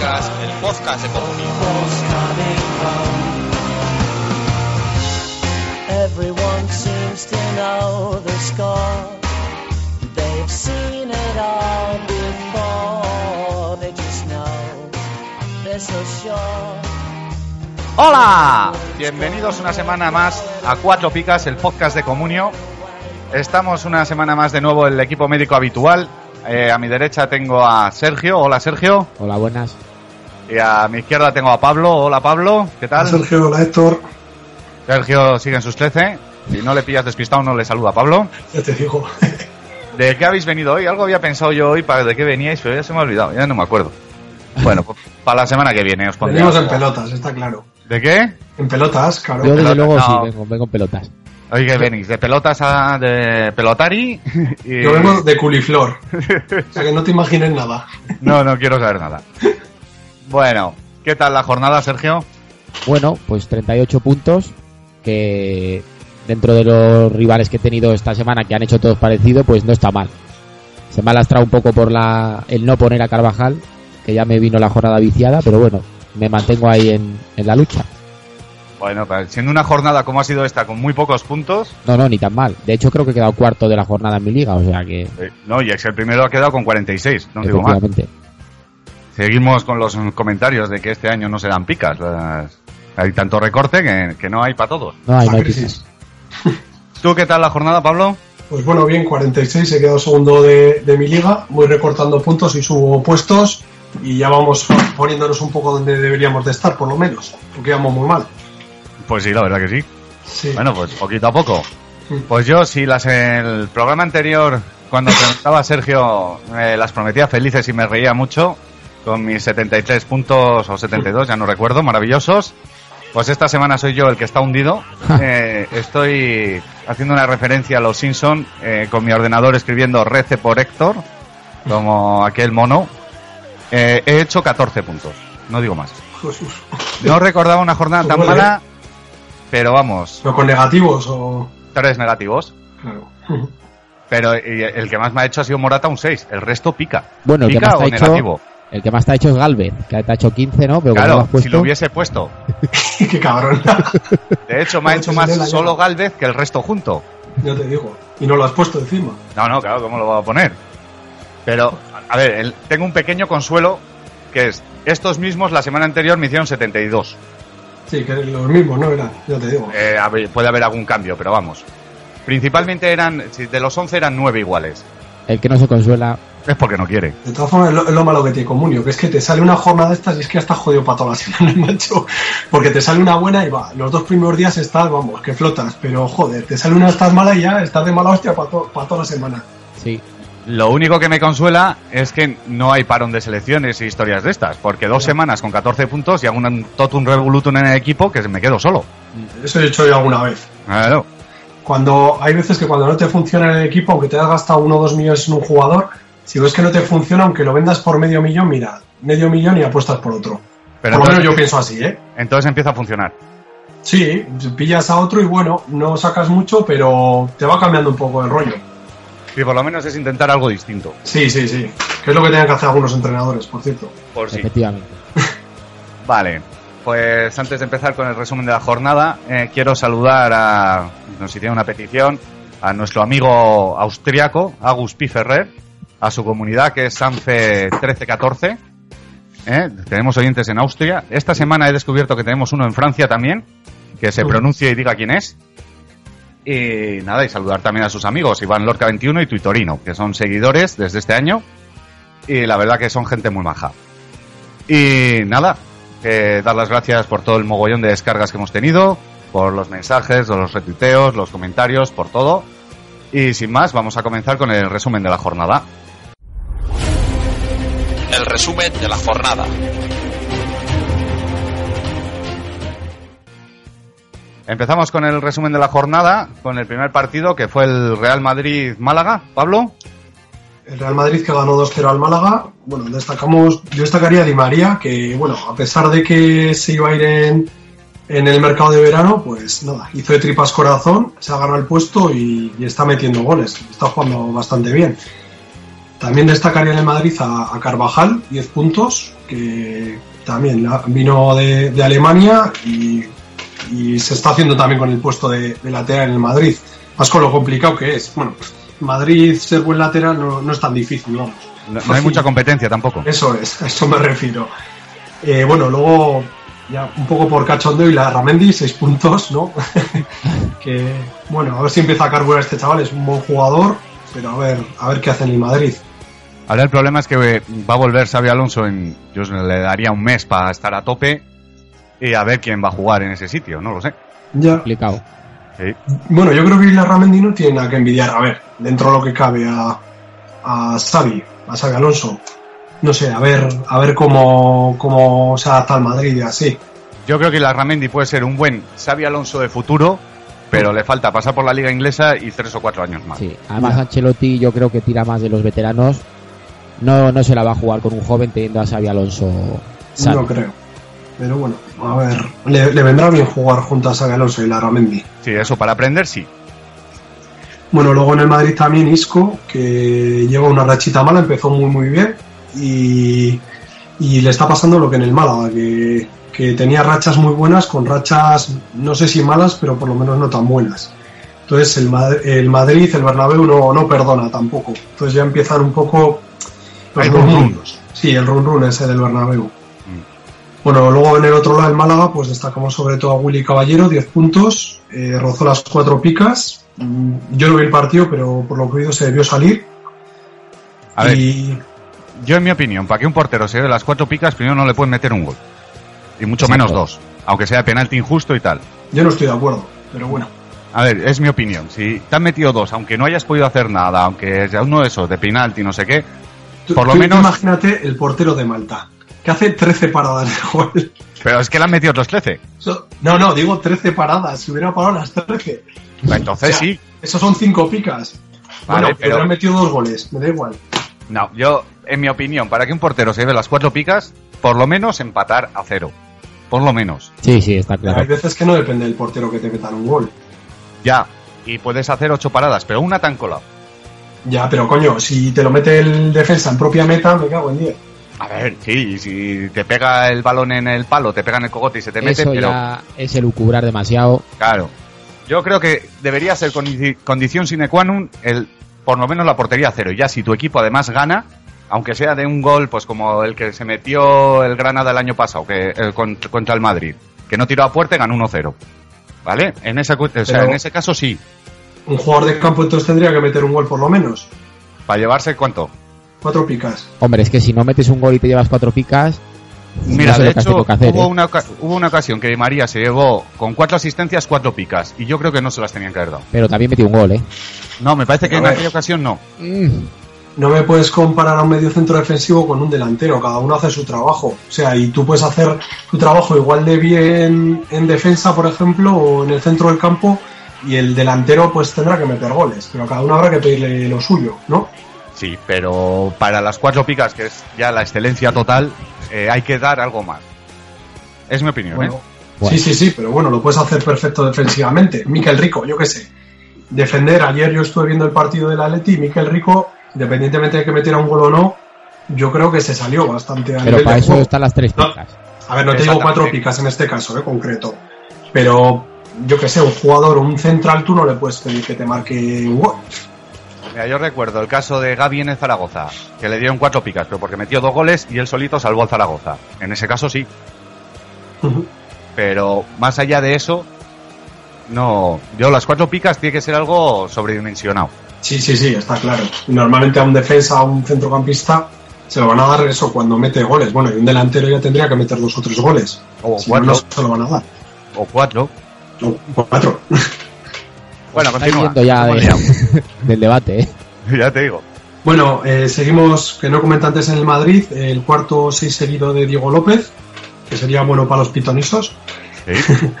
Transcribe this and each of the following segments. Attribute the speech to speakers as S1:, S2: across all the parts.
S1: El podcast de comunión.
S2: Everyone seems to know the score. They've seen it all before. They just know they're so sure.
S3: ¡Hola! Bienvenidos una semana más a Cuatro Picas, el podcast de Comunio. Estamos una semana más de nuevo el equipo médico habitual. Eh, a mi derecha tengo a Sergio. Hola Sergio.
S4: Hola, buenas.
S3: Y a mi izquierda tengo a Pablo. Hola Pablo. ¿Qué tal?
S5: Sergio, hola Héctor,
S3: Sergio sigue en sus 13. Si no le pillas despistado, no le saluda a Pablo.
S5: ya te digo.
S3: ¿De qué habéis venido hoy? Algo había pensado yo hoy para de qué veníais, pero ya se me ha olvidado. Ya no me acuerdo. Bueno, pues para la semana que viene os pondré.
S5: Venimos en pelotas, está claro.
S3: ¿De qué?
S5: En pelotas, claro.
S4: Yo desde luego
S3: no.
S4: sí, vengo, vengo en pelotas.
S3: Hoy que venís de pelotas a de pelotari. y-
S5: Yo vengo de culiflor. O sea que no te imagines nada.
S3: No, no quiero saber nada. Bueno, ¿qué tal la jornada, Sergio?
S4: Bueno, pues 38 puntos que dentro de los rivales que he tenido esta semana que han hecho todos parecido, pues no está mal. Se me ha lastrado un poco por la, el no poner a Carvajal, que ya me vino la jornada viciada, pero bueno, me mantengo ahí en, en la lucha.
S3: Bueno, pues, siendo una jornada como ha sido esta, con muy pocos puntos,
S4: No, no, ni tan mal. De hecho, creo que he quedado cuarto de la jornada en mi liga, o sea que,
S3: eh, no, y es el primero ha quedado con 46, no digo más. Seguimos con los comentarios de que este año no se dan picas. las- Hay tanto recorte que, que no hay para todos.
S4: No hay, no hay
S5: crisis.
S4: quizás.
S3: ¿Tú qué tal la jornada, Pablo?
S5: Pues bueno, bien, 46, he quedado segundo de, de mi liga. Voy recortando puntos y subo puestos. Y ya vamos poniéndonos un poco donde deberíamos de estar, por lo menos. Porque íbamos muy mal.
S3: Pues sí, la verdad que sí.
S5: Sí.
S3: Bueno, pues poquito a poco. Pues yo, si las el programa anterior, cuando preguntaba a Sergio, eh, las prometía felices y me reía mucho, con mis 73 puntos o 72, ya no recuerdo, maravillosos. Pues esta semana soy yo el que está hundido. Eh, estoy haciendo una referencia a los Simpson eh, con mi ordenador escribiendo Rece por Héctor, como aquel mono. Eh, he hecho 14 puntos, no digo más.
S5: Jesús.
S3: No recordaba una jornada tan mala, pero vamos,
S5: ¿Pero con negativos o...?
S3: tres negativos.
S5: Claro.
S3: Pero y el que más me ha hecho ha sido Morata un 6. El resto pica.
S4: Bueno, el que
S3: ¿Pica
S4: más
S3: o
S4: te ha hecho,
S3: negativo?
S4: El que más te ha hecho es Galvez, que te ha hecho 15, ¿no? Pero lo
S3: Claro,
S4: puesto,
S3: si lo hubiese puesto.
S5: Qué cabrón.
S3: De hecho, me ha
S5: Joder,
S3: hecho más solo. Galvez que el resto junto.
S5: ya te digo. Y no lo has puesto encima.
S3: No, no, claro, ¿cómo lo voy a poner? Pero, a ver, el- tengo un pequeño consuelo que es, estos mismos la semana anterior me hicieron 72.
S5: Sí, que los mismos, ¿no? Eran, ya te digo.
S3: Eh, a ver, puede haber algún cambio, pero vamos. Principalmente eran, de los 11 eran 9 iguales.
S4: el que no se consuela,
S3: Es porque no quiere.
S5: De todas formas, es lo, es lo malo que tiene Comunio, que es que te sale una jornada de estas y es que ya estás jodido para toda la semana, macho. Porque te sale una buena y va, los dos primeros días estás, vamos, que flotas, pero joder, te sale una de estas mala y ya estás de mala hostia para toda la semana.
S4: sí.
S3: Lo único que me consuela es que no hay parón de selecciones y historias de estas, porque dos semanas con 14 puntos y hago un totum revolutum en el equipo que me quedo solo.
S5: Eso he hecho yo alguna vez.
S3: Claro.
S5: Cuando hay veces que cuando no te funciona en el equipo, aunque te has gastado uno o dos millones en un jugador, si ves que no te funciona, aunque lo vendas por medio millón, mira, medio millón y apuestas por otro.
S3: Pero
S5: por lo menos yo pienso así, ¿eh?
S3: entonces empieza a funcionar.
S5: Sí, pillas a otro y bueno, no sacas mucho, pero te va cambiando un poco el rollo.
S3: Y por lo menos es intentar algo distinto.
S5: Sí, sí, sí. Que es lo que tienen que hacer algunos entrenadores, por cierto.
S3: Por sí.
S4: efectivamente.
S3: Vale. Pues antes de empezar con el resumen de la jornada, eh, quiero saludar a, nos hicieron una petición, a nuestro amigo austriaco, Agus P. A su comunidad que es Sanfe 1314. ¿eh? Tenemos oyentes en Austria. Esta semana he descubierto que tenemos uno en Francia también, que se pronuncie y diga quién es. Y nada, y saludar también a sus amigos, Iván Lorca 21 y Tuitorino, que son seguidores desde este año. Y la verdad que son gente muy maja. Y nada, que dar las gracias por todo el mogollón de descargas que hemos tenido, por los mensajes, los retuiteos, los comentarios, por todo. Y sin más, vamos a comenzar con el resumen de la jornada.
S1: El resumen de la jornada.
S3: Empezamos con el resumen de la jornada, con el primer partido que fue el Real Madrid-Málaga. Pablo.
S5: El Real Madrid que ganó 2-0 al Málaga. Bueno, destacamos, yo destacaría a Di María, que bueno, a pesar de que se iba a ir en, en el mercado de verano, pues nada, hizo de tripas corazón, se ha ganado el puesto y, y está metiendo goles. Está jugando bastante bien. También destacaría en el Madrid a, a Carvajal, 10 puntos, que también vino de, de Alemania y, y se está haciendo también con el puesto de, de lateral en el Madrid. Más con lo complicado que es. Bueno, Madrid ser buen lateral no, no es tan difícil, vamos.
S3: No, no hay mucha competencia tampoco.
S5: Eso es, a eso me refiero. Eh, bueno, luego, ya un poco por cachondeo y la Ramendi, seis puntos, ¿no? que, bueno, a ver si empieza a carburar este chaval, es un buen jugador, pero a ver, a ver qué hace en el Madrid.
S3: Ahora el problema es que eh, va a volver Xavi Alonso en. Yo le daría un mes para estar a tope y a ver quién va a jugar en ese sitio, no lo sé.
S5: Ya.
S4: Complicado.
S3: Sí.
S5: Bueno, yo creo que la Ramendi no tiene nada que envidiar, a ver, dentro de lo que cabe a, a Xavi, a Xavi Alonso. No sé, a ver, a ver cómo, cómo se adapta al Madrid y así.
S3: Yo creo que la Ramendi puede ser un buen Xavi Alonso de futuro, pero le falta pasar por la liga inglesa y tres o cuatro años más.
S4: Sí. Además, Ancelotti yo creo que tira más de los veteranos. No, no se la va a jugar con un joven teniendo a Xavi Alonso sano.
S5: No creo. Pero bueno, a ver, le, le vendrá bien jugar junto a Xavi Alonso y la Ramendi.
S3: Sí, eso para aprender, sí.
S5: Bueno, luego en el Madrid también Isco, que lleva una rachita mala, empezó muy muy bien y, y le está pasando lo que en el Málaga, que, que tenía rachas muy buenas con rachas, no sé si malas, pero por lo menos no tan buenas. Entonces el, Mad- el Madrid, el Bernabéu no, no perdona tampoco. Entonces ya empiezan un poco los
S3: Hay run run.
S5: Sí, el run run ese del Bernabéu. Bueno, luego en el otro lado del Málaga, pues destacamos sobre todo a Willy Caballero, 10 puntos, eh, rozó las cuatro picas. Mm, Yo no vi el partido, pero por lo que he oído se debió salir.
S3: A ver,
S5: y
S3: yo en mi opinión, para que un portero se lleve las cuatro picas, primero no le pueden meter un gol. Y mucho
S4: Exacto.
S3: menos dos. Aunque sea penalti injusto y tal.
S5: yo no estoy de acuerdo, pero bueno.
S3: A ver, es mi opinión. Si te han metido dos, aunque no hayas podido hacer nada, aunque sea uno de esos, de penalti, no sé qué,
S5: Tú-
S3: Por lo
S5: tú
S3: menos-
S5: Imagínate el portero de Malta, que hace 13 paradas de gol.
S3: pero es que le han metido otros 13.
S5: Eso- No, no, digo 13 paradas, si hubiera parado las 13.
S3: Entonces
S5: O sea,
S3: sí.
S5: Esos son 5 picas.
S3: Vale,
S5: bueno,
S3: pero-
S5: pero han metido dos goles, me da igual.
S3: No, yo, en mi opinión, para que un portero se lleve las cuatro picas, por lo menos empatar a cero. Por lo menos.
S4: Sí, sí, está claro.
S5: Hay veces que no depende del portero que te metan un gol.
S3: Ya. Y puedes hacer ocho paradas, pero una tan colado.
S5: Ya, pero coño, si te lo mete el defensa en propia meta, me cago en 10.
S3: A ver, sí, y si te pega el balón en el palo, te pega en el cogote y se te mete,
S4: Eso
S3: pero
S4: ya es el lucubrar demasiado.
S3: claro. Yo creo que debería ser condi- condición sine qua non el por lo menos la portería a cero. Ya si tu equipo además gana, aunque sea de un gol, pues como el que se metió el Granada el año pasado, que eh, con- contra el Madrid, que no tiró a puerta y ganó 1-0. ¿Vale? En ese, cu- o sea,
S5: Pero-
S3: en ese caso sí.
S5: Un jugador de campo entonces tendría que meter un gol por lo menos.
S3: Para llevarse cuánto?
S5: Cuatro picas.
S4: Hombre, es que si no metes un gol y te llevas cuatro picas,
S3: Mira,
S4: no sé
S3: de hecho,
S4: hacer,
S3: hubo,
S4: ¿eh?
S3: una, hubo una ocasión que Di María se llevó con cuatro asistencias, cuatro picas. Y yo creo que no se las tenían que haber dado.
S4: pero también metió un gol, ¿eh?
S3: No, me parece que en aquella ocasión no.
S4: Mm,
S5: No me puedes comparar a un medio centro defensivo con un delantero, cada uno hace su trabajo. O sea, y tú puedes hacer tu trabajo igual de bien en defensa, por ejemplo, o en el centro del campo, y el delantero pues tendrá que meter goles, pero a cada uno habrá que pedirle lo suyo, ¿no?
S3: Sí, pero para las cuatro picas, que es ya la excelencia total, eh, hay que dar algo más. Es mi opinión,
S5: Bueno,
S3: ¿eh?
S4: Bueno.
S5: Sí, sí, sí, pero bueno, lo puedes hacer perfecto defensivamente. Miquel Rico, yo qué sé. Defender, ayer yo estuve viendo el partido del Atleti y Miquel Rico, independientemente de que metiera un gol o no, yo creo que se salió bastante a
S4: Pero para eso están las tres
S5: No.
S4: picas.
S5: A ver, no te digo
S3: Exactamente.
S5: cuatro picas en este caso, eh, concreto. Pero yo que sé, un jugador o un central tú no le puedes pedir que te marque un gol.
S3: Mira, yo recuerdo el caso de Gaby en el Zaragoza, que le dieron cuatro picas, pero porque metió dos goles y él solito salvó al Zaragoza. En ese caso sí, pero más allá de eso, no. Yo las cuatro picas tiene que ser algo sobredimensionado.
S5: Sí, sí, sí, está claro. Normalmente a un defensa, a un centrocampista, se lo van a dar eso cuando mete goles. Bueno, y un delantero ya tendría que meter dos o tres goles.
S3: O
S5: Si no,
S3: cuatro.
S5: no se lo van a dar.
S3: O cuatro.
S5: No, cuatro.
S3: Bueno,
S4: viendo ya del debate, ¿eh?
S3: ya te digo.
S5: Bueno, eh, seguimos, que no comenté antes en el Madrid, el cuarto seis seguido de Diego López, que sería bueno para los pitonisos.
S3: Sí.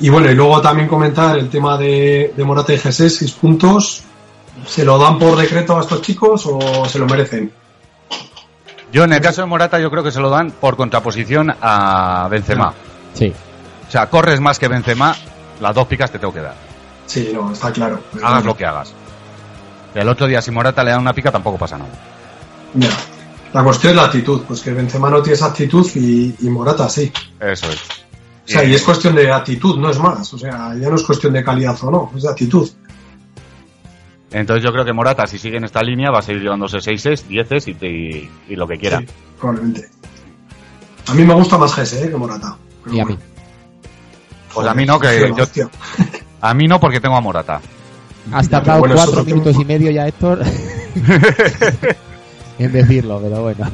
S5: Y bueno, y luego también comentar el tema de, de Morata y Jesús, seis puntos. ¿Se lo dan por decreto a estos chicos o se lo merecen?
S3: Yo en el caso de Morata yo creo que se lo dan por contraposición a Benzema.
S4: Sí.
S3: O sea, corres más que Benzema, las dos picas te tengo que dar.
S5: Sí, no, está claro.
S3: Hagas lo que hagas. El otro día si Morata le da una pica tampoco pasa nada.
S5: Ya. La cuestión es la actitud, pues que Benzema no tiene esa actitud y, y Morata sí.
S3: Eso es.
S5: O sea, y es cuestión de actitud, no es más. O sea, ya no es cuestión de calidad o no, es de actitud.
S3: Entonces yo creo que Morata, si sigue en esta línea, va a seguir llevándose 6 10 y, y, y lo que quiera.
S5: Sí, probablemente. A mí me gusta más Gese, ¿eh? que Morata.
S4: Y a
S5: bueno.
S3: Pues a mí no, que yo-. A mí no, porque tengo a Morata.
S4: Has tardado
S5: bueno,
S4: cuatro minutos y medio ya, Héctor, en decirlo, pero bueno.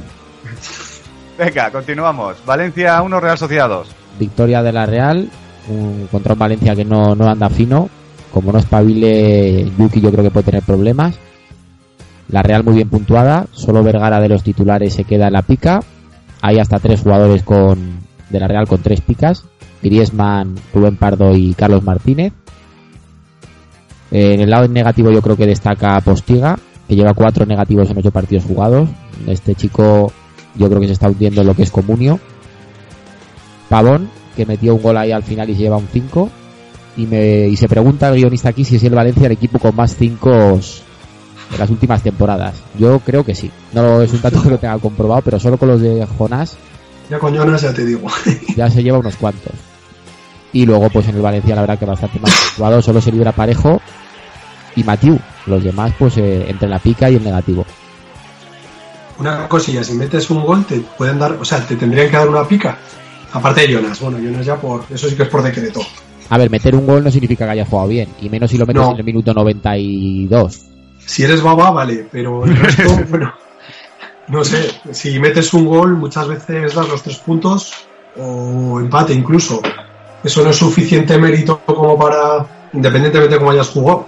S3: Venga, continuamos. Valencia 1, Real Sociedad 2.
S4: Victoria de la Real un, contra un Valencia que no, no anda fino. Como no espabile, Yuki yo creo que puede tener problemas. La Real muy bien puntuada. Solo Vergara de los titulares se queda en la pica. Hay hasta tres jugadores con de la Real con tres picas. Griezmann, Rubén Pardo y Carlos Martínez. Eh, en el lado negativo yo creo que destaca Postiga, que lleva cuatro negativos en ocho partidos jugados. Este chico yo creo que se está hundiendo en lo que es comunio. Pavón, que metió un gol ahí al final y se lleva un 5. Y, me, y se pregunta el guionista aquí si es el Valencia el equipo con más 5 de las últimas temporadas. Yo creo que sí. No es un dato que lo tenga comprobado, pero solo con los de Jonás
S5: Ya con Jonas ya te digo.
S4: ya se lleva unos cuantos. Y luego, pues en el Valencia, la verdad que bastante más puntuado. Solo se libra Parejo y Matiu. Los demás, pues eh, entre la pica y el negativo.
S5: Una cosilla, si metes un gol te pueden dar, o sea, te tendrían que dar una pica. Aparte de Jonas, bueno, Jonas ya por, eso sí que es por decreto.
S4: A ver, meter un gol no significa que hayas jugado bien. Y menos si lo metes
S5: No.
S4: en el minuto 92.
S5: Si eres baba, vale, pero el resto, bueno, no sé, si metes un gol muchas veces das los tres puntos o empate incluso. Eso no es suficiente mérito como para, independientemente de cómo hayas jugado.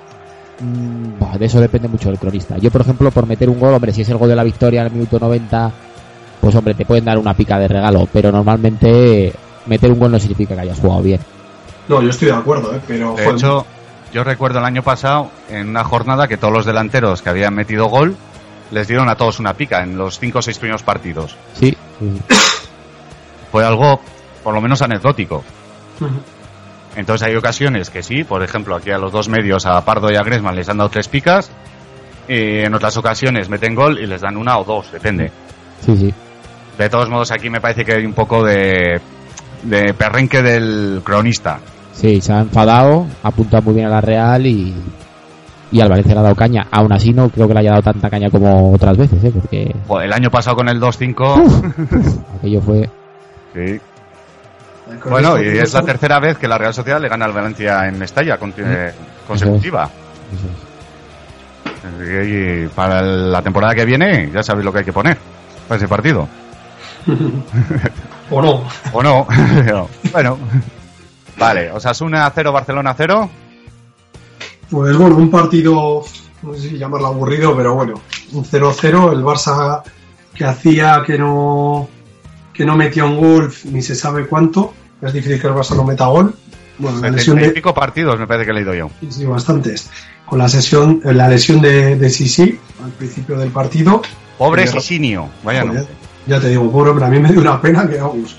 S4: Mm, de eso depende mucho del cronista. Yo, por ejemplo, por meter un gol, hombre, si es el gol de la victoria en el minuto 90, pues hombre, te pueden dar una pica de regalo. Pero normalmente meter un gol no significa que hayas jugado bien.
S5: No, yo estoy de acuerdo, ¿eh? pero
S3: De
S5: joder,
S3: hecho, yo recuerdo el año pasado, en una jornada, que todos los delanteros que habían metido gol, les dieron a todos una pica en los 5 o 6 primeros partidos.
S4: Sí,
S3: Fue algo, por lo menos, anecdótico. Entonces hay ocasiones que sí, por ejemplo, aquí a los dos medios, a Pardo y a Griezmann les han dado tres picas, y en otras ocasiones meten gol y les dan una o dos, depende.
S4: sí, sí.
S3: De todos modos, aquí me parece que hay un poco de, de perrenque del cronista.
S4: Sí, se ha enfadado, ha apuntado muy bien a la Real y, y al Valencia le ha dado caña. Aún así no creo que le haya dado tanta caña como otras veces, ¿eh? porque
S3: Joder, el año pasado con el 2-5...
S4: aquello fue...
S3: sí. Bueno, y es la tercera vez que la Real Sociedad le gana al Valencia en eh, consecutiva.
S4: es.
S3: Y para la temporada que viene ya sabéis lo que hay que poner para ese partido.
S5: O no.
S3: ¿O no? Bueno. Vale, Osasuna 0, Barcelona 0.
S5: Pues bueno, un partido, no sé si llamarlo aburrido, pero bueno, un 0-0, el Barça que hacía que no que no metía un gol ni se sabe cuánto, es difícil que el Barça no meta gol. Bueno, la lesión
S3: 70 y
S5: de,
S3: pico partidos me parece que he leído yo.
S5: sí, bastantes. Con la sesión, la lesión de, de Sisi al principio del partido.
S3: Pobre Sisinio. Vaya nombre.
S5: ya te digo, pobre hombre, a mí me dio una pena que vamos.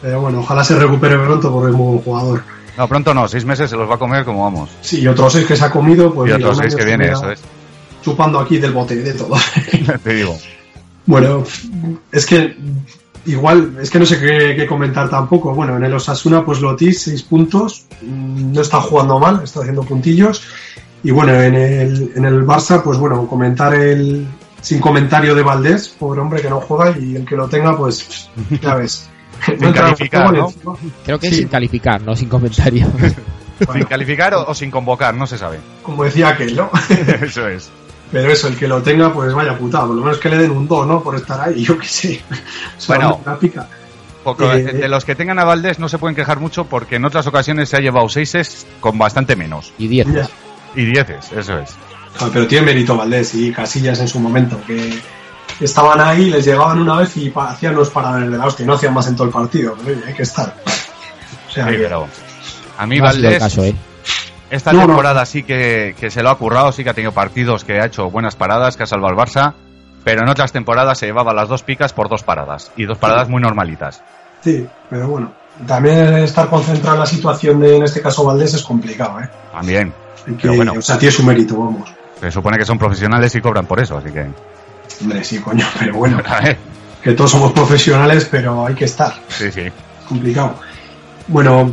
S5: Pero bueno, ojalá se recupere pronto porque es muy buen jugador.
S3: No, pronto no, seis meses se los va a comer como vamos.
S5: Sí, y otros seis que se ha comido, pues
S3: y otros seis que viene, eso es.
S5: Chupando aquí del bote de todo.
S3: Te digo.
S5: Bueno, es que igual, es que no sé qué, qué comentar tampoco. Bueno, en el Osasuna, pues Lotis, seis puntos, mm, no está jugando mal, está haciendo puntillos. Y bueno, en el, en el Barça, pues bueno, comentar el sin comentario de Valdés, pobre hombre que no juega, y el que lo tenga, pues ya ves.
S3: Sin calificar, ¿no?
S4: Creo que es
S5: Sí.
S4: sin calificar, no sin comentario.
S3: Sin calificar o, o sin convocar, no se sabe.
S5: Como decía aquel, ¿no?
S3: Eso es.
S5: Pero eso, el que lo tenga, pues vaya putada. Por lo menos que le den un 2, ¿no? Por estar ahí, yo qué sé.
S3: Bueno.
S5: una pica.
S3: Poco-
S5: Eh,
S3: de los que tengan a Valdés no se pueden quejar mucho porque en otras ocasiones se ha llevado seises con bastante menos.
S4: Y 10.
S5: Ya.
S3: Y dieces, eso es.
S5: Joder, pero tiene mérito Valdés y Casillas en su momento, que estaban ahí, les llegaban una vez y hacían los paradas de la hostia no hacían más en todo el partido. Pero oye, hay que estar. O sea,
S3: Sí,
S5: que-
S3: pero a mí
S4: No ha sido el
S3: Valdés,
S4: caso, ¿eh?
S3: Esta
S5: No, no.
S3: temporada sí que, que se lo ha currado, sí que ha tenido partidos que ha hecho buenas paradas, que ha salvado al Barça, pero en otras temporadas se llevaba las dos picas por dos paradas, y dos paradas muy normalitas.
S5: Sí, pero bueno. También estar concentrado en la situación de, en este caso, Valdés es complicado, ¿eh?
S3: También.
S5: Que-
S3: Pero bueno.
S5: O sea, tiene su mérito, vamos.
S3: Se supone que son profesionales y cobran por eso, así que...
S5: Hombre, sí, coño, pero bueno. Que todos somos profesionales, pero hay que estar.
S3: sí, sí.
S5: complicado. Bueno,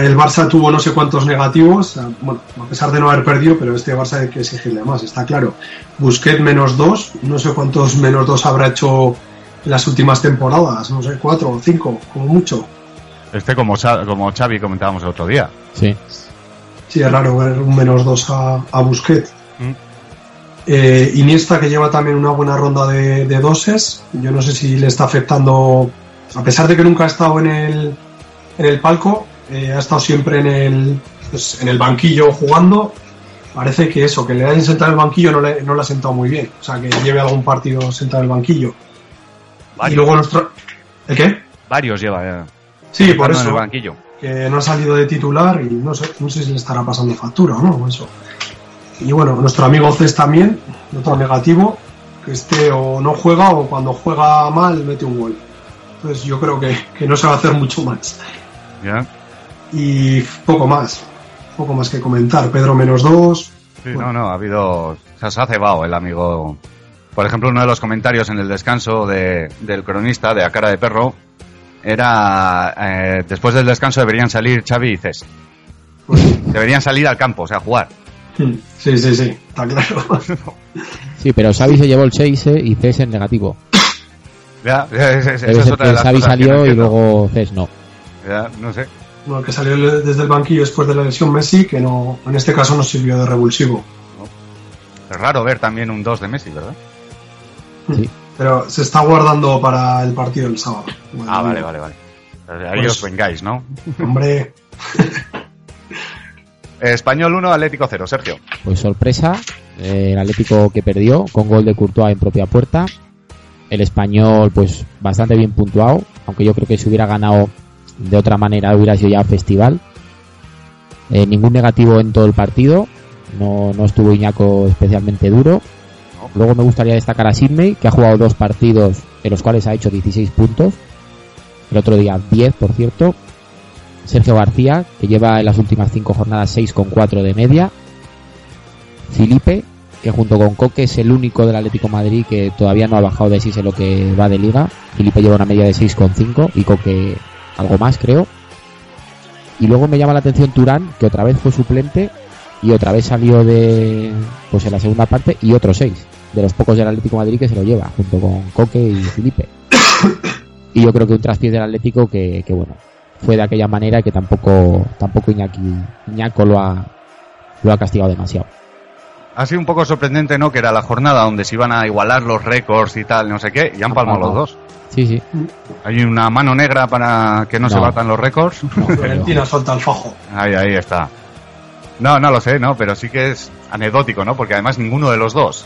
S5: el Barça tuvo no sé cuántos negativos, a- bueno, a pesar de no haber perdido, pero este Barça hay que exigirle más, está claro. Busquets menos dos, no sé cuántos menos dos habrá hecho en las últimas temporadas, no sé, cuatro o cinco, como mucho.
S3: Este como, como Xavi comentábamos el otro día.
S4: Sí.
S5: Sí, es raro ver un menos dos a, a Busquets.
S3: Mm.
S5: Eh, Iniesta que lleva también una buena ronda de, de doses, yo no sé si le está afectando, a pesar de que nunca ha estado en el, en el palco, eh, ha estado siempre en el, pues, en el banquillo jugando. Parece que eso, que le hayan sentado en el banquillo no le, no le ha sentado muy bien. O sea, que lleve algún partido sentado en el banquillo.
S3: Varios,
S5: Y luego nuestro. ¿El qué?
S3: varios lleva eh,
S5: Sí, por
S3: en
S5: eso.
S3: el banquillo.
S5: que no ha salido de titular y no sé, no sé si le estará pasando factura o no, eso. Y bueno, nuestro amigo Cés también, otro negativo, que este o no juega o cuando juega mal mete un gol. Entonces yo creo que, que no se va a hacer mucho más.
S3: ¿ya?
S5: Y poco más, poco más que comentar. Pedro menos dos,
S3: Sí,
S5: Bueno.
S3: no, no, ha habido. Se ha cebado el amigo. Por ejemplo, uno de los comentarios en el descanso de- del cronista de A Cara de Perro era: eh, después del descanso deberían salir Xavi y Cés.
S5: pues,
S3: Deberían salir al campo, o sea, a jugar.
S5: sí, sí, sí, está claro.
S4: Sí, pero Xavi se llevó el 6 ¿eh? y Cés en negativo.
S3: Ya, es- esa es otra de
S4: que
S3: las
S4: Xavi
S3: cosas que no
S4: salió y luego Cés no.
S3: Ya, no sé.
S5: Bueno, que salió desde el banquillo después de la lesión Messi, que no, en este caso no sirvió de revulsivo.
S3: Es raro ver también un 2 de Messi, ¿verdad?
S4: Sí.
S5: Pero se está guardando para el partido del sábado. Bueno,
S3: Ah, vale, vale, vale. Ahí
S5: Pues-
S3: os vengáis, ¿no?
S5: Hombre,
S3: Español 1, Atlético 0, Sergio.
S4: Pues sorpresa, eh, el Atlético que perdió con gol de Courtois en propia puerta. El español, pues bastante bien puntuado, aunque yo creo que si hubiera ganado de otra manera hubiera sido ya festival. Eh, ningún negativo en todo el partido, no, no estuvo Iñaco especialmente duro. Luego me gustaría destacar a Sidney, que ha jugado dos partidos en los cuales ha hecho 16 puntos. El otro día 10, por cierto. Sergio García, que lleva en las últimas cinco jornadas 6,4 de media. Felipe, que junto con Coque es el único del Atlético Madrid que todavía no ha bajado de 6 en lo que va de liga. Felipe lleva una media de 6,5 y Coque algo más, creo. Y luego me llama la atención Turán, que otra vez fue suplente y otra vez salió de pues en la segunda parte y otro 6 de los pocos del Atlético de Madrid que se lo lleva junto con Coque y Felipe. Y yo creo que un traspiés del Atlético que, que bueno, fue de aquella manera que tampoco tampoco Iñaki, Iñaco lo ha lo ha castigado demasiado.
S3: Ha sido un poco sorprendente, ¿no? Que era la jornada donde se iban a igualar los récords y tal, no sé qué, y han palmado los dos.
S4: Sí, sí.
S3: Hay una mano negra para que no, se batan los récords.
S4: No,
S5: Valentina suelta el fajo.
S3: Ahí, ahí está. No, no lo sé, ¿no? Pero sí que es anecdótico, ¿no? Porque además ninguno de los dos.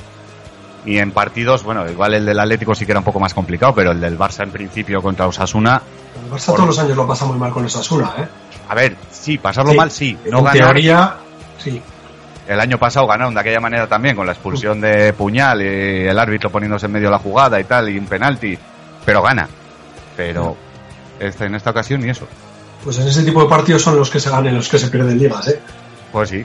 S3: Y en partidos, bueno, igual el del Atlético sí que era un poco más complicado, pero el del Barça en principio contra Osasuna,
S5: El Barça todos los años lo pasa muy mal con esa Sura, ¿eh?
S3: a ver, sí, pasarlo
S5: Sí,
S3: mal sí, no
S5: en
S3: ganar.
S5: teoría, sí.
S3: El año pasado ganaron de aquella manera también, con la expulsión de Puñal y el árbitro poniéndose en medio de la jugada y tal, y un penalti, pero gana. Pero este, en esta ocasión ni eso.
S5: Pues en ese tipo de partidos son los que se ganan, los que se pierden ligas, ¿eh?
S3: Pues sí.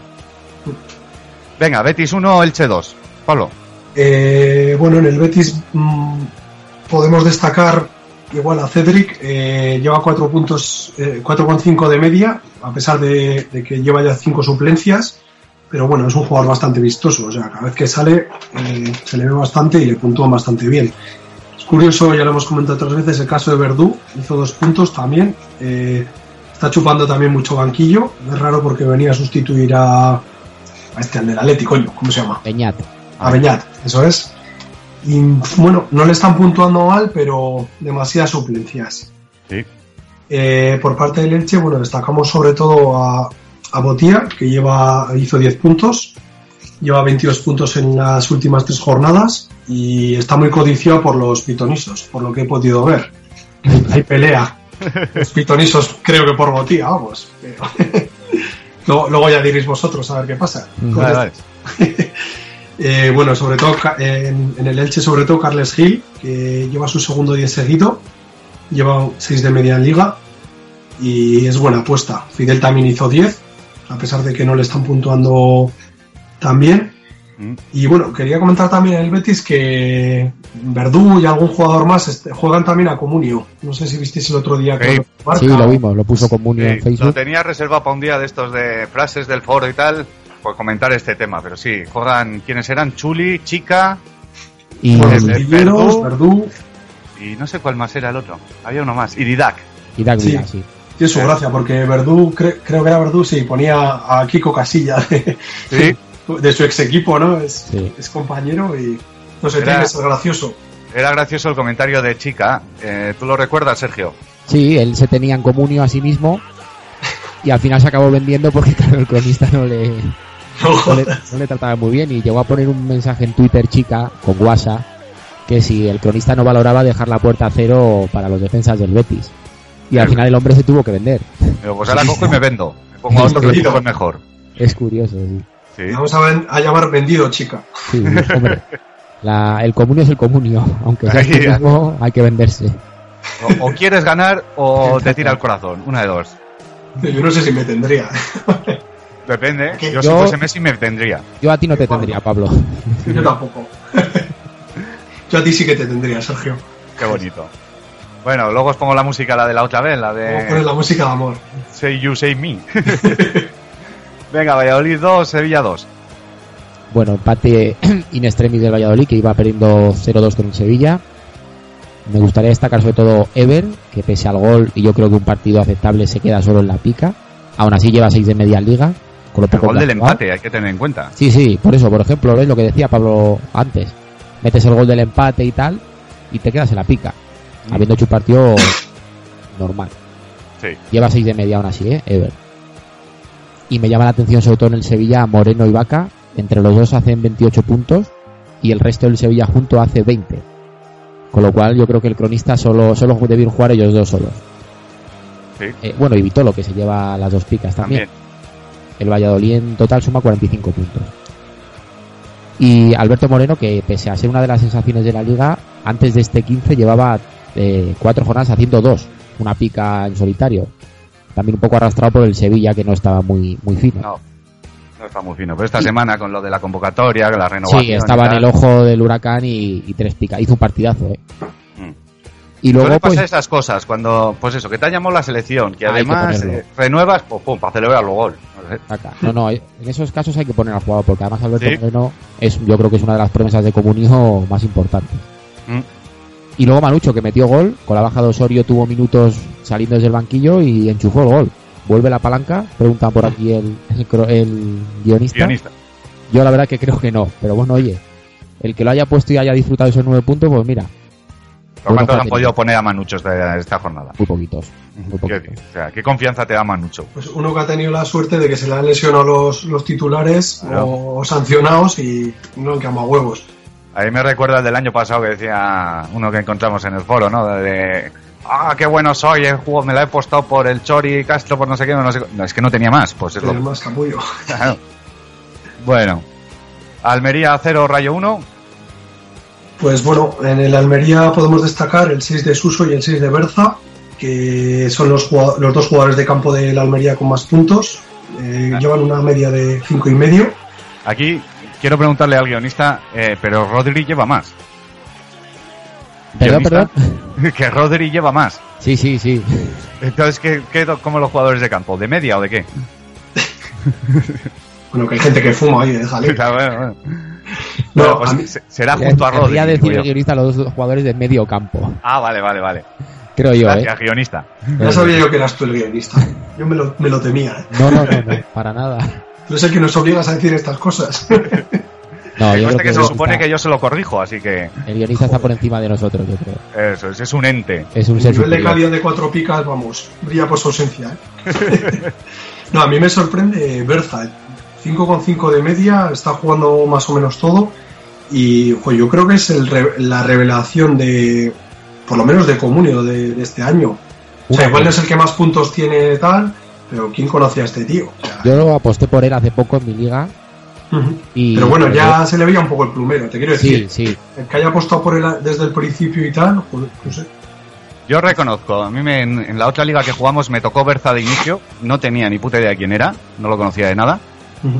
S3: Venga, Betis 1, Elche 2. Pablo.
S5: Eh, bueno, en el Betis mm, podemos destacar igual a Cedric, eh, lleva 4 puntos, eh, 4,5 de media, a pesar de, de que lleva ya 5 suplencias, pero bueno, es un jugador bastante vistoso, o sea, cada vez que sale eh, se le ve bastante y le puntúan bastante bien. Es curioso, ya lo hemos comentado otras veces, el caso de Verdú, hizo dos puntos también, eh, está chupando también mucho banquillo, es raro porque venía a sustituir a, a este, al del Atleti, coño, ¿cómo se llama?
S4: Peñat.
S5: A Beñat, eso es. Y bueno, no le están puntuando mal, pero demasiadas suplencias.
S3: Sí.
S5: Eh, por parte del Elche, bueno, destacamos sobre todo a, a Botía, que lleva, hizo 10 puntos, lleva 22 puntos en las últimas tres jornadas y está muy codiciado por los pitonisos, por lo que he podido ver. Hay pelea. Los pitonisos creo que por Botía, vamos. luego, luego ya diréis vosotros a ver qué pasa.
S4: Mm.
S5: Con
S3: Vale, vale.
S5: eh, bueno, sobre todo en, en el Elche, sobre todo Carles Gil, que lleva su segundo día seguido, lleva 6 de media en liga y es buena apuesta. Fidel también hizo 10, a pesar de que no le están puntuando tan bien. Y bueno, quería comentar también en el Betis que Verdú y algún jugador más juegan también a Comunio. No sé si visteis el otro día que
S3: Sí.
S5: lo.
S4: Sí, lo vimos, lo puso Comunio en
S3: lo tenía reservado para un día de estos de frases del foro y tal, por comentar este tema, pero sí, juegan, ¿quiénes eran? Chuli, Chica
S4: Y
S3: de
S5: Villeros,
S3: Verdú.
S5: Verdú,
S3: y no sé cuál más era el otro. Había uno más, y Didac.
S4: Dag
S5: Sí.
S4: Sí.
S5: tiene su gracia, porque Verdú, cre- creo que era Verdú, sí, ponía a Kiko Casilla de,
S3: Sí,
S5: de su ex equipo, ¿no? Es,
S4: Sí.
S5: es compañero y no sé,
S3: Era-
S5: tiene que ser gracioso.
S3: era gracioso el comentario de Chica. Eh, ¿Tú lo recuerdas, Sergio?
S4: Sí, él se tenía en comunio a sí mismo y al final se acabó vendiendo porque claro, el cronista no le,
S5: No
S4: no le,
S5: jodas.
S4: no le trataba muy bien y llegó a poner un mensaje en Twitter chica con WhatsApp que si el cronista no valoraba dejar la puerta a cero para los defensas del Betis. Y al final el hombre se tuvo que vender.
S3: Pues ahora cojo y me vendo. Me pongo a otro que mejor.
S4: Es curioso, sí.
S3: Sí.
S5: Vamos a, ven- a llamar vendido, chica.
S4: Sí, hombre. La- el comunio es el comunio, aunque sea mismo, hay que venderse.
S3: O, o quieres ganar o te tira el corazón. Una de dos.
S5: Yo no sé si me tendría.
S3: Depende.
S5: Que
S3: Yo, si fuese Messi me tendría.
S4: Yo a ti no te tendría, Pablo.
S5: Yo tampoco. Yo a ti sí que te tendría, Sergio.
S3: Qué bonito. Bueno, luego os pongo la música, la de la otra vez, la
S5: Vamos a poner
S3: de
S5: la música de amor.
S3: Say You, Say Me. Venga, Valladolid 2, Sevilla 2.
S4: Bueno, empate in extremis del Valladolid que iba perdiendo 0-2 con el Sevilla. Me gustaría destacar sobre todo Ever, que pese al gol y yo creo que un partido aceptable se queda solo en la pica. Aún así lleva 6 de media en liga. Con lo
S3: El
S4: poco
S3: gol del
S4: jugado.
S3: empate, hay que tener en cuenta.
S4: Sí, sí, por eso, por ejemplo, es lo que decía Pablo antes. Metes el gol del empate y tal, y te quedas en la pica, habiendo hecho un partido normal.
S3: Sí.
S4: Lleva 6 de media aún así, ¿eh? Ever. Y me llama la atención sobre todo en el Sevilla Moreno y Vaca. Entre los dos hacen 28 puntos y el resto del Sevilla junto hace 20. Con lo cual yo creo que el cronista solo, solo debieron jugar ellos dos solos.
S3: Sí.
S4: Eh, bueno, y Vitolo que se lleva las dos picas también.
S3: También.
S4: El Valladolid en total suma 45 puntos. Y Alberto Moreno, que pese a ser una de las sensaciones de la liga, antes de este 15 llevaba eh, cuatro jornadas haciendo dos, una pica en solitario. También un poco arrastrado por el Sevilla, que no estaba muy, muy fino.
S3: No, no está muy fino. Pero esta semana con lo de la convocatoria, la renovación.
S4: sí, estaba en el ojo del huracán y, y tres picas. Hizo un partidazo, ¿eh?
S3: Mm.
S4: Y luego,
S3: Suele
S4: pues,
S3: pasar estas cosas cuando, pues eso, que te ha llamado la selección, que
S4: que
S3: además
S4: ponerlo.
S3: eh, renuevas, pues pum, para celebrar el gol. No.
S4: No, no, en esos casos hay que poner al jugador, porque además Alberto
S3: Sí.
S4: Moreno es, yo creo que es una de las promesas de comunismo más importantes.
S3: Mm.
S4: Y luego Manucho, que metió gol, con la baja de Osorio tuvo minutos saliendo desde el banquillo y enchufó el gol. Vuelve la palanca, preguntan por aquí el, el, guionista.
S3: Guionista.
S4: Yo la verdad que creo que no, pero bueno, oye, el que lo haya puesto y haya disfrutado esos nueve puntos, pues mira,
S3: ¿Pero ¿Cuántos
S4: Bueno,
S3: han podido poner a Manuchos de esta jornada?
S4: muy poquitos. Muy poquitos.
S3: decir, O sea, ¿qué confianza te da Manucho?
S5: Pues uno que ha tenido la suerte de que se le han lesionado los, los titulares
S3: Claro.
S5: o, sancionados y no han quemado huevos.
S3: A mí me recuerda el del año pasado que decía uno que encontramos en el foro, ¿no? De, ah, qué bueno soy, el juego me la he postado por el Chori Castro, por no sé qué, no sé. No, es que no tenía más, pues es lo
S5: más capullo.
S3: Bueno, Almería 0, Rayo 1.
S5: Pues bueno, en el Almería podemos destacar el 6 de Suso y el 6 de Berza, que son los, los dos jugadores de campo del Almería con más puntos. Eh, llevan una media de cinco y medio.
S3: Aquí quiero preguntarle al guionista, eh, pero Rodri lleva más.
S4: Perdón, perdón.
S3: Que Rodri lleva más.
S4: Sí, sí, sí.
S3: Entonces, ¿qué, qué, ¿cómo los jugadores de campo? ¿De media o de qué?
S5: Bueno, que hay gente que fuma ahí, déjale.
S3: Claro, bueno, bueno.
S5: No,
S3: Bueno, pues
S5: a mí-
S3: se- será junto a Rodri.
S4: Quería decir el guionista los dos jugadores de medio campo.
S3: Ah, vale, vale, vale.
S4: Creo yo, ¿eh?
S3: Gracias, guionista.
S5: Ya sabía yo que eras tú el guionista. Yo me lo, me lo temía. ¿eh?
S4: No, no, no, no, para nada.
S5: Tú eres el que nos obligas a decir estas cosas.
S4: No, yo creo
S3: que
S4: que
S3: se
S4: el
S3: supone
S4: guionista-
S3: que yo se lo corrijo, así que
S4: El guionista está por encima de nosotros, yo creo.
S3: eso es, es un ente.
S4: Es un
S5: El
S4: ser
S5: nivel de calidad de cuatro picas, vamos, brilla por su ausencia. ¿eh? no, a mí me sorprende Berza. 5,5 de media, está jugando más o menos todo. Y jo, yo creo que es el re- la revelación de, por lo menos de Comunio de, de este año. O sea, igual es el que más puntos tiene tal, pero ¿quién conocía a este tío? O sea,
S4: Yo aposté por él hace poco en mi liga. Y
S5: pero bueno, ya se le veía un poco el plumero, te quiero
S4: Sí,
S5: decir.
S4: sí.
S5: El que haya apostado por él desde el principio y tal, joder, no sé.
S3: Yo reconozco, a mí me- en, en la otra liga que jugamos me tocó Berza de inicio, no tenía ni puta idea de quién era, no lo conocía de nada,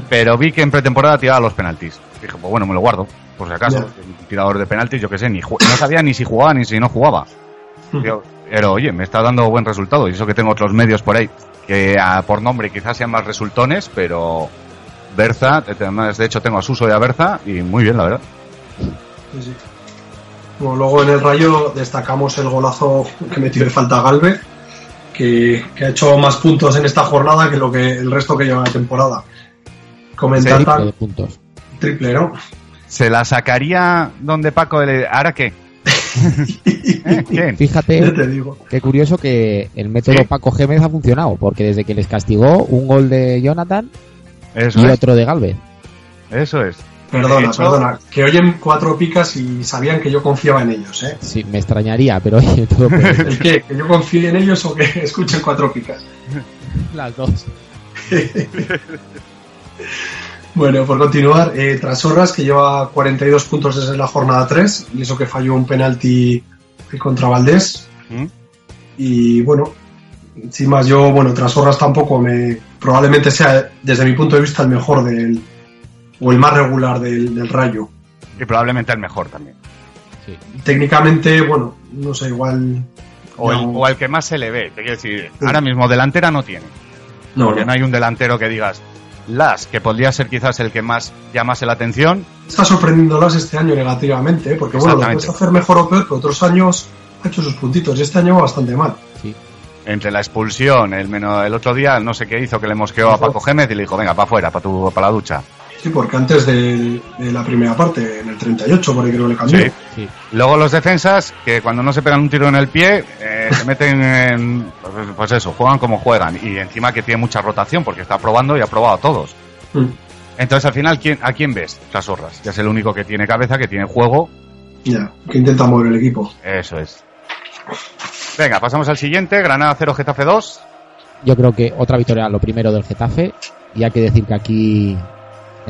S3: pero vi que en pretemporada tiraba los penaltis. Dije, pues bueno, me lo guardo, por si acaso. Un tirador de penaltis, yo qué sé, ni no sabía ni si jugaba ni si no jugaba. Yo- pero oye, me está dando buen resultado, y eso que tengo otros medios por ahí, que por nombre quizás sean más resultones, pero Berza, además, de hecho tengo a Suso y a Berza, y muy bien, la verdad.
S5: Sí, sí. Bueno, luego en el Rayo destacamos el golazo que metió de falta Galvez, que, que ha hecho más puntos en esta jornada que lo que el resto que lleva la temporada. Comentar
S4: Triple
S5: tal-
S4: de puntos.
S5: triple, ¿no?
S3: ¿Se la sacaría donde Paco? le- ¿Ahora qué? ¿Quién?
S5: Ya
S4: Fíjate
S5: te digo.
S4: qué curioso que el método. Paco Gémez ha funcionado, porque desde que les castigó un gol de Jonathan
S3: Eso
S4: y
S3: es.
S4: otro de Galvez.
S3: Eso es.
S5: Perdona,
S3: hecho-
S5: perdona. Que oyen cuatro picas y sabían que yo confiaba en ellos, ¿eh?
S4: Sí, me extrañaría, pero oye, todo puede ser.
S5: ¿El qué? ¿Que yo confíe en ellos o que escuchen cuatro picas?
S4: las dos.
S5: Bueno, por continuar, eh, Trasorras, que lleva 42 puntos desde la jornada 3, y eso que falló un penalti contra Valdés.
S3: ¿Mm?
S5: Y bueno, sin más, yo, bueno, Trasorras tampoco me. Probablemente sea, desde mi punto de vista, el mejor del. o el más regular del, del Rayo.
S3: Y probablemente el mejor también.
S4: Sí.
S5: Técnicamente, bueno, no sé, igual.
S3: O, el,
S5: No.
S3: o el que más se le ve. Te quiero decir, ahora mismo delantera no tiene.
S5: No,
S3: Porque
S5: no.
S3: no hay un delantero que digas, Las, que podría ser quizás el que más llamase la atención.
S5: Está sorprendiéndolas este año negativamente, porque bueno, lo puedes hacer mejor o peor, pero otros años ha hecho sus puntitos y este año va bastante mal.
S3: Entre la expulsión, el, menos, el otro día, no sé qué hizo, que le mosqueó a Paco Gémez y le dijo, venga, para afuera, para tu, para la ducha.
S5: Sí, porque antes de, de la primera parte, en el 38, por ahí creo que le cambió.
S3: Sí.
S4: Sí.
S3: Luego los defensas, que cuando no se pegan un tiro en el pie, eh, se meten en... pues- Pues eso, juegan como juegan. Y encima que tiene mucha rotación, porque está probando y ha probado a todos.
S5: Mm,
S3: Entonces, al final, ¿quién, ¿a quién ves? Las zorras. Ya es el único que tiene cabeza, que tiene juego.
S5: Ya, que intenta mover el equipo.
S3: Eso es. Venga, pasamos al siguiente. Granada 0, Getafe 2.
S4: Yo creo que otra victoria, lo primero del Getafe. Y hay que decir que aquí,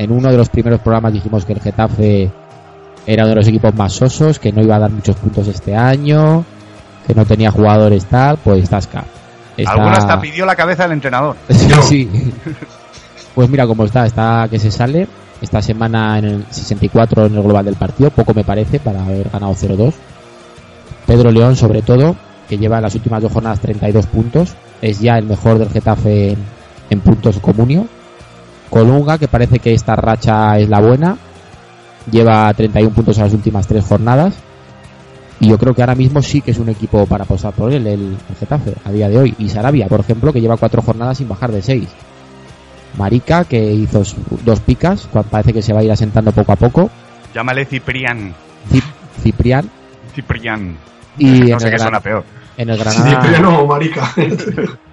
S4: en uno de los primeros programas, dijimos que el Getafe era uno de los equipos más sosos, que no iba a dar muchos puntos este año, que no tenía jugadores tal. Pues Tasca. Está...
S3: Alguno hasta pidió la cabeza del entrenador.
S4: Sí,
S5: Yo.
S4: sí. Pues mira cómo está, está que se sale esta semana en el 64 en el global del partido, poco me parece para haber ganado 0-2. Pedro León sobre todo, que lleva en las últimas dos jornadas 32 puntos, es ya el mejor del Getafe en, en puntos comunio. Colunga, que parece que esta racha es la buena, lleva 31 puntos en las últimas tres jornadas. Y yo creo que ahora mismo sí que es un equipo para apostar por él, el, el Getafe, a día de hoy. Y Sarabia, por ejemplo, que lleva cuatro jornadas sin bajar de seis. Marica, que hizo dos picas, parece que se va a ir asentando poco a poco.
S3: Llámale Ciprián.
S4: Cip- Ciprián.
S3: Ciprián.
S4: Y
S3: no
S4: en,
S3: sé
S4: el
S3: qué
S4: Gran-
S3: suena peor.
S4: en el Granada,
S5: pero no, marica.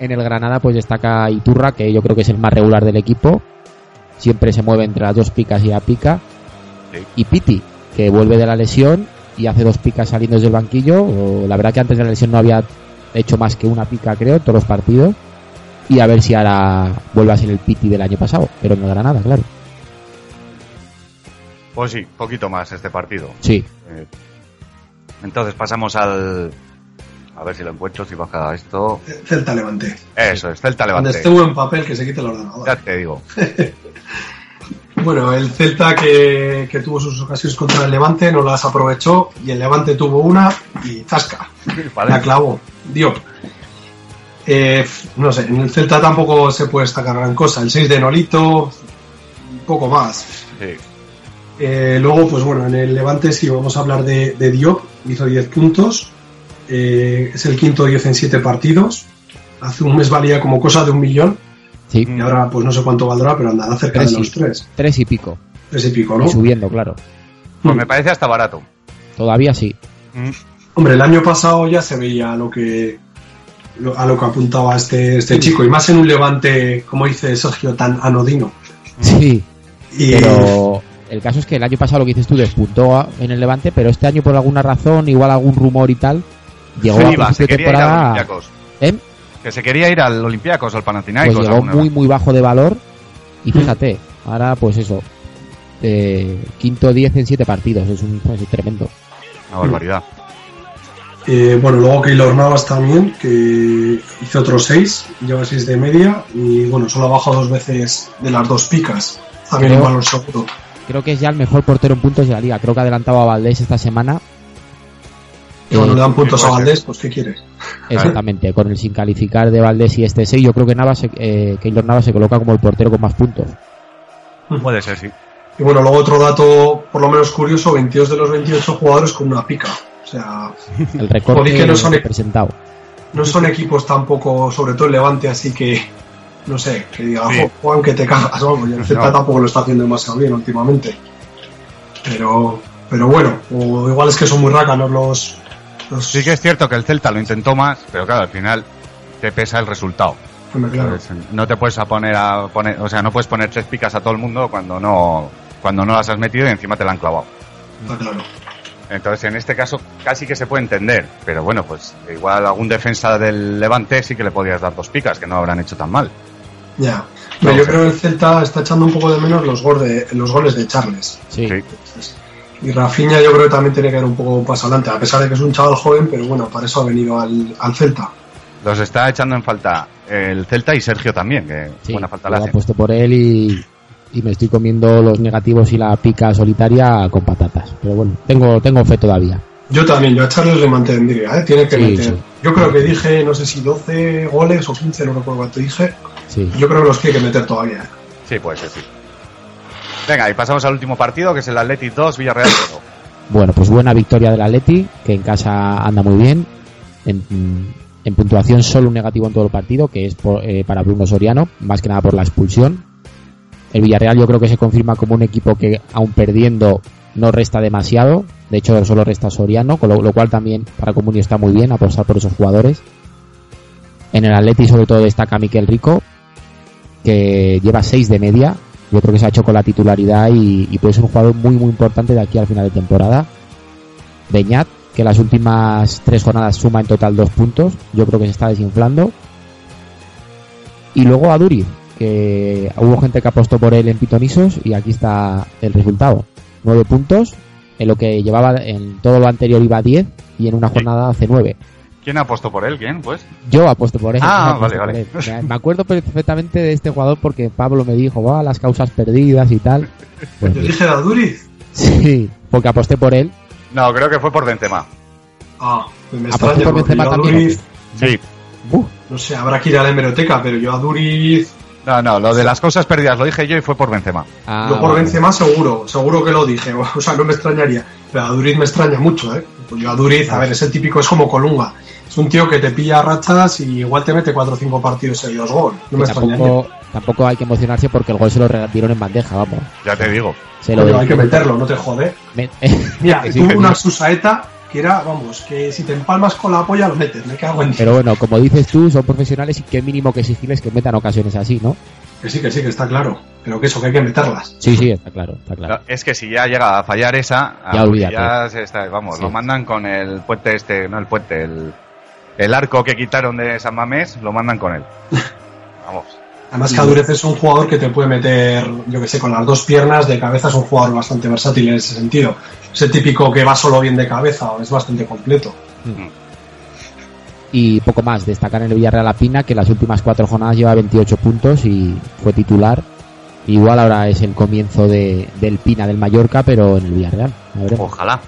S4: en el Granada pues destaca Iturra, que yo creo que es el más regular del equipo. Siempre se mueve entre las dos picas y la pica.
S3: Sí.
S4: Y Piti, que vuelve de la lesión y hace dos picas saliendo desde el banquillo. La verdad que antes de la lesión no había hecho más que una pica, creo, en todos los partidos. Y a ver si ahora vuelve a ser el Piti del año pasado, pero en el Granada, claro.
S3: Pues sí, poquito más este partido.
S4: Sí,
S3: Eh, Entonces pasamos al... A ver si lo encuentro, si baja esto.
S5: Celta Levante.
S3: Eso es, Celta
S5: Cuando
S3: Levante.
S5: esté buen papel, que se quite el ordenador.
S3: Ya te digo.
S5: Bueno, el Celta que, que tuvo sus ocasiones contra el Levante no las aprovechó y el Levante tuvo una y zasca.
S3: Vale.
S5: La clavó. Diop. Eh, no sé, en el Celta tampoco se puede destacar gran cosa. El 6 de Nolito, un poco más.
S3: Sí.
S5: Eh, luego, pues bueno, en el Levante sí vamos a hablar de, de Diop, hizo 10 puntos. Eh, es el quinto 10 en 7 partidos. Hace un mes valía como cosa de un millón
S4: sí.
S5: y ahora pues no sé cuánto valdrá, pero andará cerca
S4: Tres
S5: de los
S4: sí.
S5: 3.
S4: Tres y pico.
S5: Tres y pico, ¿no?
S4: Y subiendo, claro.
S3: Pues me parece hasta barato.
S4: Todavía sí.
S3: Mm.
S5: Hombre, el año pasado ya se veía lo que a lo que apuntaba este, este chico, y más en un levante, como dice Sergio, tan anodino.
S4: Sí,
S5: Y
S4: pero el caso es que el año pasado lo que dices tú despuntó a- en el Levante, pero este año por alguna razón, igual algún rumor y tal, llegó
S3: Sí,
S4: a
S3: iba, se quería ir al
S4: temporada
S3: Olympiacos.
S4: ¿eh?
S3: Que se quería ir al Olympiacos, al Panathinaikos.
S4: pues llegó muy
S3: vez.
S4: muy bajo de valor y fíjate, ahora pues eso, eh, quinto 10 en 7 partidos, es un es tremendo.
S3: Una barbaridad.
S5: eh, bueno, luego Keylor Navas también, que hizo otros seis, lleva seis de media, y bueno, solo ha bajado dos veces de las dos picas. También
S4: Creo-
S5: en valor seguro.
S4: Creo que es ya el mejor portero en puntos de la liga, creo que ha adelantado a Valdés esta semana.
S5: Y cuando
S4: Eh,
S5: le dan puntos a Valdés, pues ¿qué quieres?
S4: Exactamente, con el sin calificar de Valdés y este 6, yo creo que Navas, se- eh, Keylor Navas se coloca como el portero con más puntos.
S3: Puede ser, sí.
S5: Y bueno, luego otro dato por lo menos curioso, 22 de los 28 jugadores con una pica. O sea,
S4: El récord
S5: que no son-
S4: presentado.
S5: no son equipos tampoco, sobre todo el Levante, así que, no sé, que diga,
S3: Sí.
S5: "Jo, Juan, que te cagas, vamos, y el
S3: No.
S5: tampoco lo está haciendo demasiado bien últimamente. Pero, pero bueno, o igual es que son muy rácanos los... los
S3: Sí que es cierto que el Celta lo intentó más, pero claro, al final te pesa el resultado. No te puedes a poner a poner, o sea, no puedes poner tres picas a todo el mundo cuando no cuando no las has metido y encima te la han clavado.
S5: Claro.
S3: Entonces, en este caso casi que se puede entender, pero bueno, pues igual algún defensa del Levante sí que le podías dar dos picas, que no habrán hecho tan mal.
S5: Ya.
S3: No,
S5: Pero yo creo que el Celta está echando un poco de menos los, gol de, los goles de Charles.
S4: Sí.
S3: Sí.
S5: Y Rafinha yo creo que también tiene que dar un poco un paso adelante, a pesar de que es un chaval joven, pero bueno, para eso ha venido al, al Celta.
S3: Los está echando en falta el Celta y Sergio también, que
S4: Sí,
S3: buena falta
S4: yo
S3: le hace.
S4: apuesto por él y, y me estoy comiendo los negativos y la pica solitaria con patatas. Pero bueno, tengo, tengo fe todavía.
S5: Yo también, yo a Charles le mantendría, ¿eh? tiene que
S4: Sí,
S5: meter.
S4: sí.
S5: Yo creo que dije, no sé si 12 goles o 15, no recuerdo cuánto dije.
S4: Sí.
S5: Yo creo que los tiene que meter todavía. ¿eh?
S3: Sí, puede ser, sí. Venga, y pasamos al último partido, que es el Athletic 2, Villarreal 0.
S4: Bueno, pues buena victoria del Atleti, que en casa anda muy bien. En, puntuación solo un negativo en todo el partido, que es eh, para Bruno Soriano, más que nada por la expulsión. El Villarreal yo creo que se confirma como un equipo que, aun perdiendo, no resta demasiado. De hecho, solo resta Soriano, con lo, lo cual también para Comunio está muy bien apostar por esos jugadores. En el Atleti sobre todo destaca Miquel Rico, que lleva 6 de media. Yo creo que se ha hecho con la titularidad y, y puede ser un jugador muy muy importante de aquí al final de temporada. Beñat, que las últimas tres jornadas suma en total dos puntos. Yo creo que se está desinflando. Y luego a Duri, que hubo gente que apostó por él en Pitonisos y aquí está el resultado. Nueve puntos, en lo que llevaba en todo lo anterior iba a 10 y en una jornada hace nueve.
S3: ¿Quién apostó por él? ¿Quién? Pues.
S4: Yo apuesto por él.
S3: Ah, vale, vale.
S4: él. Me acuerdo perfectamente de este jugador porque Pablo me dijo, va, las causas perdidas y tal. Pues
S5: Yo dije a Duriz.
S4: sí, porque aposté por él.
S3: No, creo que fue por Benzema.
S5: Ah, pues me
S4: Aposté
S5: extraña
S4: por Benzema
S5: yo a
S4: también.
S5: Duriz,
S3: Sí.
S4: Uf,
S5: no sé, habrá que ir a la hemeroteca, pero yo a Duriz,
S3: No, no, lo de las cosas perdidas lo dije yo y fue por Benzema.
S4: ah,
S5: yo por
S4: vale.
S5: Benzema seguro, seguro que lo dije, o sea, no me extrañaría, pero a Duriz me extraña mucho, ¿eh? Pues yo a Duriz, a ver, es el típico, es como Colunga, es un tío que te pilla a rachas y igual te mete 4 o 5 partidos seguidos gol, no me
S4: tampoco, tampoco hay que emocionarse porque el gol se lo dieron en bandeja, vamos.
S3: Ya te digo.
S4: Se lo
S5: Coño, hay que meterlo, no te jode.
S4: Me-
S5: Mira,
S4: Sí,
S5: tuvo una susaeta que era, vamos, que si te empalmas con la polla lo metes, me cago en
S4: Pero bueno, como dices tú, son profesionales y qué mínimo que exigirles que metan ocasiones así, ¿no?
S5: Que sí, que sí, que está claro, pero que eso, que hay que meterlas.
S4: Sí, sí, está claro, está claro.
S3: No, Es que si ya llega a fallar esa,
S4: Ya
S3: ya se está, vamos,
S4: Sí.
S3: lo mandan con el puente este, no el puente, el, el arco que quitaron de San Mamés, lo mandan con él. Vamos.
S5: Además que Adurez es un jugador que te puede meter, yo que sé, con las dos piernas de cabeza es un jugador bastante versátil en ese sentido. Es el típico que va solo bien de cabeza, es bastante completo.
S4: Y poco más, destacar en el Villarreal La Pina que las últimas cuatro jornadas lleva 28 puntos y fue titular. Igual ahora es el comienzo de, del Pina del Mallorca, pero en el Villarreal.
S3: Ojalá.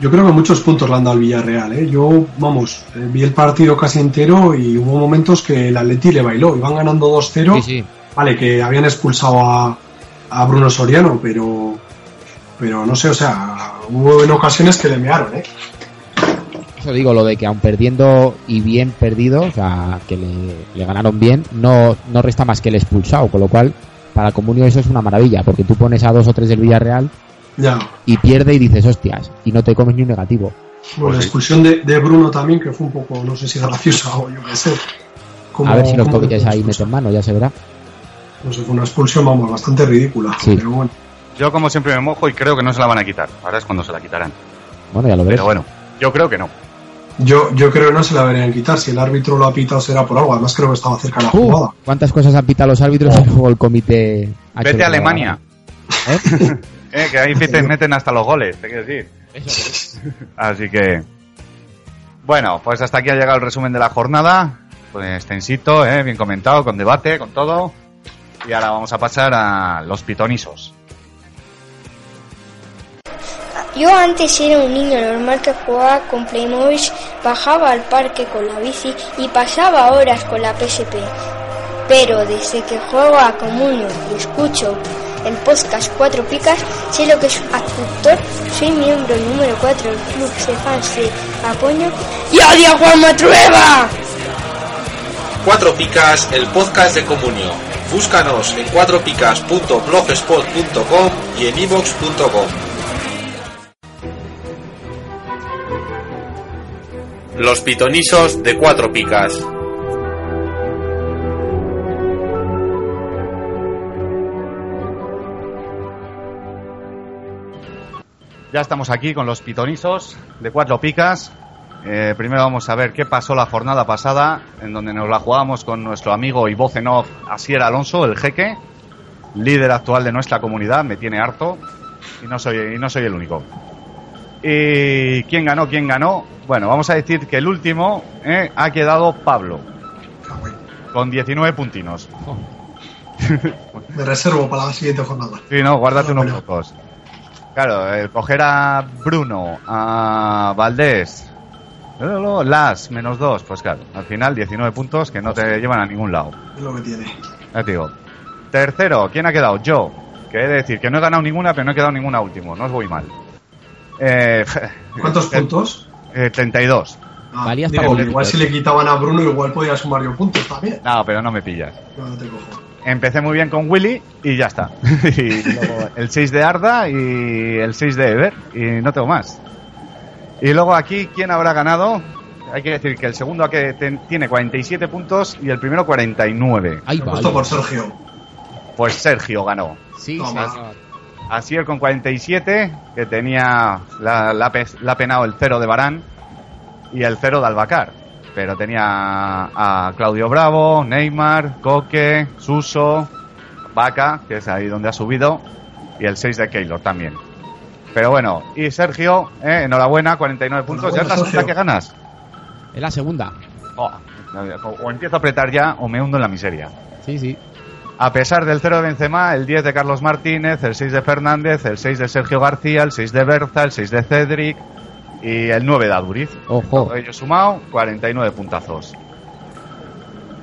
S5: Yo creo que muchos puntos le han dado al Villarreal, ¿eh? Yo, vamos, eh, vi el partido casi entero y hubo momentos que el Atleti le bailó. Iban ganando 2-0.
S4: Sí, sí.
S5: Vale, que habían expulsado a, a Bruno Soriano, pero pero no sé, o sea, hubo en ocasiones que le mearon, ¿eh?
S4: Eso digo, lo de que aun perdiendo y bien perdido, o sea, que le, le ganaron bien, no, no resta más que el expulsado, con lo cual para Comunio eso es una maravilla, porque tú pones a dos o tres del Villarreal
S5: Ya.
S4: y pierde y dices, hostias, y no te comes ni un negativo.
S5: Bueno, la expulsión de, de Bruno también, que fue un poco, no sé si graciosa o yo qué sé. Como-
S4: A ver si los tobillos ahí meten mano, ya se verá.
S5: No sé, fue una expulsión, vamos, bastante ridícula.
S4: Sí.
S5: Pero bueno,
S3: Yo como siempre me mojo y creo que no se la van a quitar. Ahora es cuando se la quitarán.
S4: Bueno, ya lo verás.
S3: Pero bueno, yo creo que no.
S5: yo, yo creo que no se la deberían quitar. Si el árbitro lo ha pitado será por algo. Además creo que estaba cerca de la
S4: Uh,
S5: jugada.
S4: ¿Cuántas cosas han pitado los árbitros y luego el comité ha
S3: Vete a Alemania.
S4: ¿Eh?
S3: Eh, que ahí te meten hasta los goles, te quiero decir. Así que. Bueno, pues hasta aquí ha llegado el resumen de la jornada. Pues extensito, eh, bien comentado, con debate, con todo. Y ahora vamos a pasar a los pitonisos.
S6: Yo antes era un niño normal que jugaba con Playmobil, bajaba al parque con la bici y pasaba horas con la PSP. Pero desde que juego a Comunio y escucho el podcast Cuatro Picas, sé lo que es actor, soy miembro número 4 del club de fans de Apoño y odio a Juan Matrueva.
S1: Cuatro Picas, el podcast de Comunio. Búscanos en cuatropicas.blogspot.com y en ivox.com. Los pitonisos de Cuatro Picas.
S3: Ya estamos aquí con los pitonizos de cuatro picas. Eh, primero vamos a ver qué pasó la jornada pasada, en donde nos la jugamos con nuestro amigo y voz en off Asier Alonso, el jeque, líder actual de nuestra comunidad, me tiene harto y no soy, y no soy el único. ¿Y quién ganó? ¿Quién ganó? Bueno, vamos a decir que el último eh, ha quedado Pablo, con 19 puntinos.
S5: Me reservo para la siguiente jornada.
S3: Sí, no, guárdate unos pocos. Claro, el coger a Bruno, a Valdés, Las, menos dos, pues claro, al final 19 puntos que no te llevan a ningún lado.
S5: Es lo que tiene.
S3: Ya te digo. Tercero, ¿quién ha quedado? Yo. Que he de decir que no he ganado ninguna, pero no he quedado ninguna último, no os voy mal. Eh,
S5: ¿Cuántos puntos?
S3: eh, 32.
S5: Ah,
S4: Valía hasta
S5: digo, igual si le quitaban a Bruno, igual podía sumar yo puntos también.
S3: No, pero no me pillas.
S5: No, no te cojo.
S3: Empecé muy bien con Willy y ya está. y luego el 6 de Arda y el 6 de Ever y no tengo más. Y luego aquí, ¿quién habrá ganado? Hay que decir que el segundo que ten- tiene 47 puntos y el primero 49.
S4: Ahí va.
S5: puesto
S4: ahí
S5: por. Sergio.
S3: Pues Sergio ganó.
S4: Sí,
S5: Toma.
S4: señor.
S3: Asier con 47, que tenía la, la, pe- la penado el 0 de Barán y el 0 de Albacar. Pero tenía a Claudio Bravo, Neymar, Coque, Suso, Vaca, que es ahí donde ha subido, y el 6 de Keylor también. Pero bueno, y Sergio, eh, enhorabuena, 49 puntos. ¿Ya es la segunda que ganas?
S4: Es la segunda.
S3: Oh, o empiezo a apretar ya o me hundo en la miseria.
S4: Sí, sí.
S3: A pesar del 0 de Benzema, el 10 de Carlos Martínez, el 6 de Fernández, el 6 de Sergio García, el 6 de Berza, el 6 de Cedric y el 9 de Aduriz.
S4: Ojo.
S3: Todo ello sumado, 49 puntazos.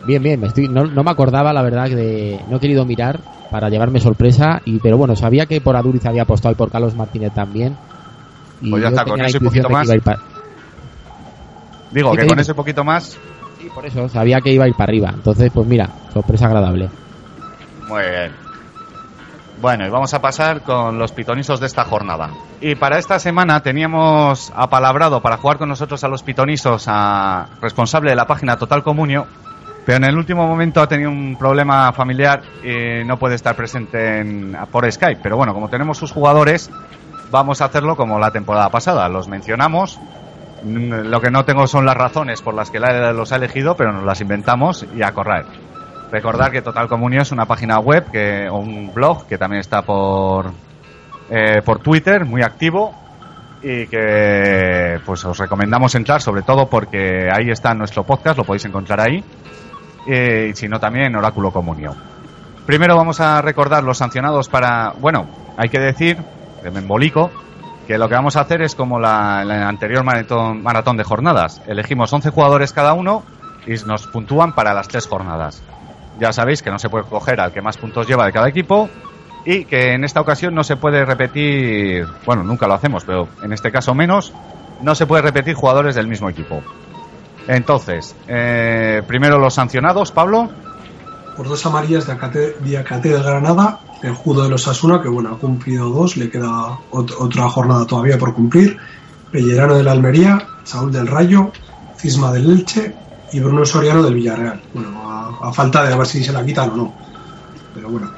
S4: Bien, bien. Me estoy, no, no me acordaba, la verdad, que de, no he querido mirar para llevarme sorpresa. y Pero bueno, sabía que por Aduriz había apostado y por Carlos Martínez también. Y
S3: Pues ya está, con ese
S4: intuición
S3: poquito
S4: que pa-
S3: Digo que con
S4: digo.
S3: ese poquito más,
S4: Sí, por eso, sabía que iba a ir para arriba. Entonces, pues mira, sorpresa agradable.
S3: muy bien. Bueno, y vamos a pasar con los pitonisos de esta jornada. Y para esta semana teníamos apalabrado para jugar con nosotros a los pitonisos a responsable de la página Total Comunio, pero en el último momento ha tenido un problema familiar y no puede estar presente en- por Skype. Pero bueno, como tenemos sus jugadores, vamos a hacerlo como la temporada pasada. Los mencionamos. Mm, Lo que no tengo son las razones por las que los ha elegido, pero nos las inventamos y a correr. Recordar que Total Comunio es una página web que, o un blog que también está por, eh, por Twitter, muy activo y que pues os recomendamos entrar sobre todo porque ahí está nuestro podcast, lo podéis encontrar ahí eh, y si no también en Oráculo Comunio. Primero vamos a recordar los sancionados para, bueno, hay que decir, de membolico, que lo que vamos a hacer es como la, la anterior maratón, maratón de jornadas. Elegimos 11 jugadores cada uno y nos puntúan para las tres jornadas. Ya sabéis que no se puede coger al que más puntos lleva de cada equipo y que en esta ocasión no se puede repetir, bueno, nunca lo hacemos, pero en este caso menos, no se puede repetir jugadores del mismo equipo. Entonces, eh, primero los sancionados, Pablo.
S5: por dos amarillas de Acate, Diacate del Granada, el Judo de los Asuna, que bueno, ha cumplido dos, le queda ot- otra jornada todavía por cumplir, Pellerano del Almería, Saúl del Rayo, Cisma del Elche y Bruno Soriano del Villarreal. Bueno, a, a falta de a ver si se la quitan o no. Pero bueno,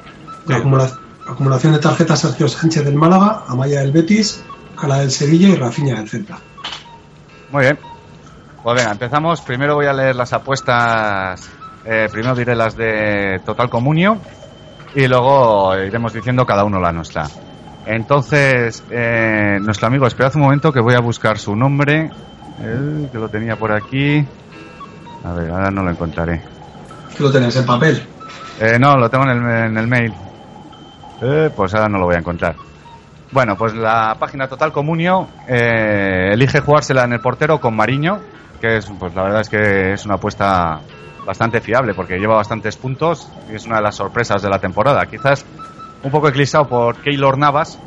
S5: la acumula- acumulación de tarjetas Sergio Sánchez del Málaga, Amaya del Betis, Cala del Sevilla y Rafinha del Celta.
S3: Muy bien. Pues venga, empezamos. Primero voy a leer las apuestas. eh, primero diré las de Total Comunio y luego iremos diciendo cada uno la nuestra. Entonces, eh, nuestro amigo, esperad un momento que voy a buscar su nombre, eh, que lo tenía por aquí. A ver, ahora no lo encontraré.
S5: Lo tenéis en papel.
S3: Eh, no, lo tengo en el, en el mail. Eh, pues ahora no lo voy a encontrar. Bueno, pues la página Total Comunio eh, elige jugársela en el portero con Mariño, que es, pues la verdad es que es una apuesta bastante fiable porque lleva bastantes puntos y es una de las sorpresas de la temporada. Quizás un poco eclipsado por Keylor Navas,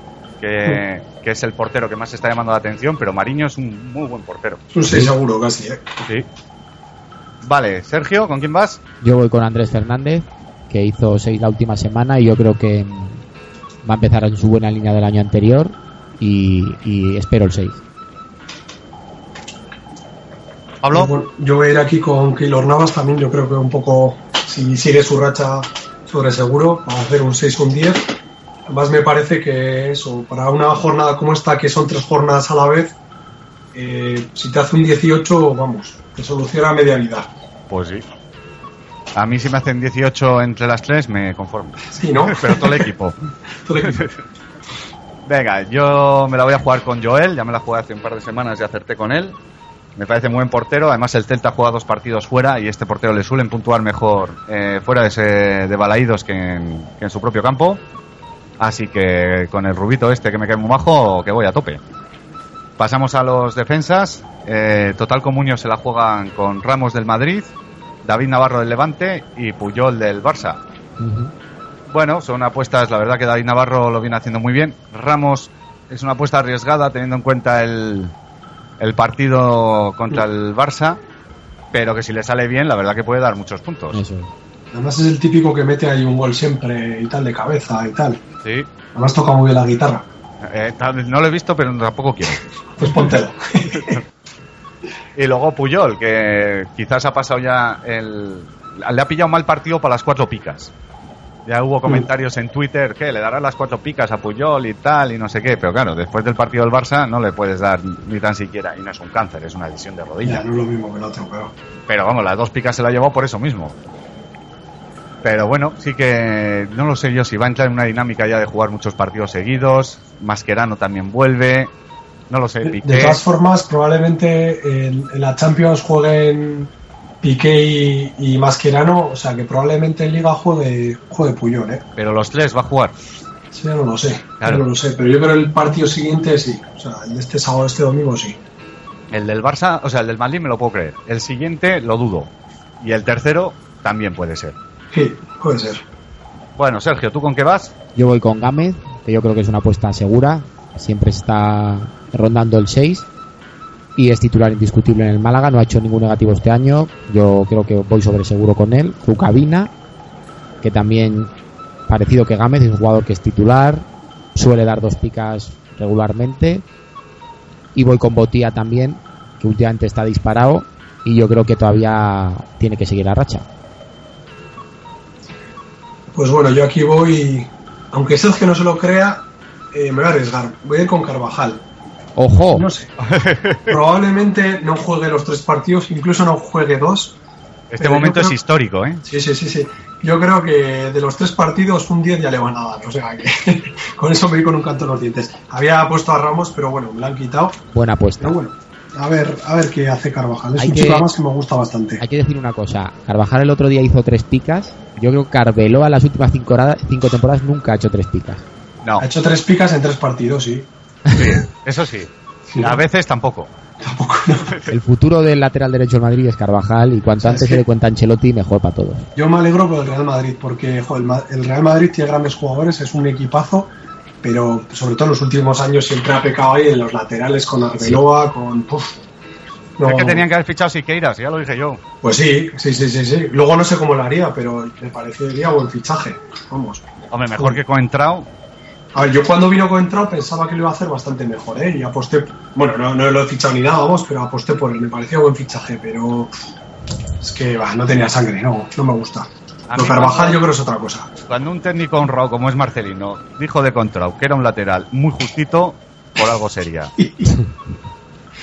S3: que, que es el portero que más está llamando la atención, pero Mariño es un muy buen portero.
S5: 6 seguro casi, ¿eh?
S3: Sí. Vale, Sergio, ¿con quién vas?
S4: Yo voy con Andrés Fernández, que hizo 6 la última semana y yo creo que va a empezar en su buena línea del año anterior y, y espero el 6.
S3: Pablo.
S5: Yo voy a ir aquí con Keylor Navas también. Yo creo que un poco, si sigue su racha sobre seguro, va a hacer un 6 o un 10. Además, me parece que eso, para una jornada como esta, que son tres jornadas a la vez, eh, si te hace un 18, vamos, te soluciona media vida.
S3: Pues sí. A mí si me hacen 18 entre las tres me conformo.
S5: Sí, ¿no?
S3: Pero todo el equipo.
S5: Todo el equipo.
S3: Venga, yo me la voy a jugar con Joel, ya me la jugué hace un par de semanas y acerté con él. Me parece muy buen portero, además el Celta juega dos partidos fuera y este portero le suelen puntuar mejor eh, fuera de, ese, de Balaídos que en, que en su propio campo. Así que con el rubito este que me cae muy majo, que voy a tope. Pasamos a los defensas. Eh, Total Comunio se la juegan con Ramos del Madrid, David Navarro del Levante y Puyol del Barça. Bueno, son apuestas, la verdad que David Navarro lo viene haciendo muy bien. Ramos es una apuesta arriesgada teniendo en cuenta el, el partido contra el Barça, pero que si le sale bien, la verdad que puede dar muchos puntos.
S4: Eso.
S5: Además, es el típico que mete ahí un gol siempre y tal, de cabeza y tal.
S3: Sí.
S5: Además, toca muy bien la guitarra.
S3: Eh, no lo he visto, pero tampoco quiero.
S5: Pues.
S3: Y luego Puyol, que quizás ha pasado ya el... Le ha pillado mal partido para las cuatro picas. Ya hubo comentarios en Twitter que le darán las cuatro picas a Puyol y tal y no sé qué, pero claro, después del partido del Barça no le puedes dar ni tan siquiera, y no es un cáncer, es una lesión de rodilla.
S5: ya, no es lo mismo que el otro, pero.
S3: Pero vamos, las dos picas se la llevó por eso mismo. Pero bueno, sí que no lo sé yo si va a entrar en una dinámica ya de jugar muchos partidos seguidos. Mascherano también vuelve. No lo sé,
S5: De
S3: Piqué.
S5: todas formas, probablemente en, en la Champions jueguen Piqué y, y Mascherano, o sea que probablemente en Liga juegue, juegue Puyol, ¿eh?
S3: Pero los tres va a jugar.
S5: Sí, no lo sé,
S3: Claro.
S5: no lo sé, pero yo creo el partido siguiente sí, o sea, el de este sábado, este domingo sí.
S3: El del Barça, o sea, el del Madrid me lo puedo creer. El siguiente lo dudo. Y el tercero también puede ser.
S5: Sí, puede ser.
S3: Bueno, Sergio, ¿tú con qué vas?
S4: Yo voy con Gámez, que yo creo que es una apuesta segura. Siempre está rondando el 6 y es titular indiscutible en el Málaga. No ha hecho ningún negativo este año. Yo creo que voy sobre seguro con él. Zucabina, que también parecido que Gámez es un jugador que es titular, suele dar dos picas regularmente. Y voy con Botía también, que últimamente está disparado y yo creo que todavía tiene que seguir la racha.
S5: Pues bueno, yo aquí voy, aunque Sergio no se lo crea, eh, me voy a arriesgar, voy a ir con Carvajal.
S4: ¡Ojo!
S5: No sé, probablemente no juegue los tres partidos, incluso no juegue dos.
S3: Este momento es histórico, ¿eh?
S5: Sí, sí, sí, sí. Yo creo que de los tres partidos, un 10 ya le van a dar. O sea que con eso me voy con un canto en los dientes. Había puesto a Ramos, pero bueno, me lo han quitado.
S4: Buena apuesta.
S5: Pero bueno, a ver, a ver qué hace Carvajal. Es
S4: Hay
S5: un
S4: que-
S5: chico además que me gusta bastante.
S4: Hay que decir una cosa, Carvajal el otro día hizo tres picas, yo creo que Carveloa las últimas cinco, cinco temporadas nunca ha hecho tres picas.
S3: No,
S5: Ha hecho tres picas en tres partidos, sí.
S3: sí, eso sí.
S5: Sí.
S3: A veces tampoco.
S5: Tampoco, no.
S4: El futuro del lateral derecho del Madrid es Carvajal y cuanto antes se le cuenta a Ancelotti mejor para todos.
S5: Yo me alegro por el Real Madrid, porque jo, el, Ma- el Real Madrid tiene grandes jugadores, es un equipazo, pero sobre todo en los últimos años siempre ha pecado ahí en los laterales con Arbeloa, con. Puf, No-
S3: Es que tenían que haber fichado Siqueiras, ya lo dije yo.
S5: Pues sí, sí, sí, sí, sí. Luego no sé cómo lo haría, pero me parecería buen fichaje. Vamos.
S3: Hombre, mejor que Coentrao.
S5: A ver, yo cuando vino con Entrao pensaba que lo iba a hacer bastante mejor, ¿eh? Y aposté, bueno, no, no lo he fichado ni nada, vamos, pero aposté por él. Me parecía buen fichaje, pero es que bah, no tenía sangre, no, no me gusta.
S3: A
S5: Lo Carvajal yo creo es otra cosa.
S3: Cuando un técnico honrado como es Marcelino dijo de Contrao que era un lateral muy justito, por algo sería.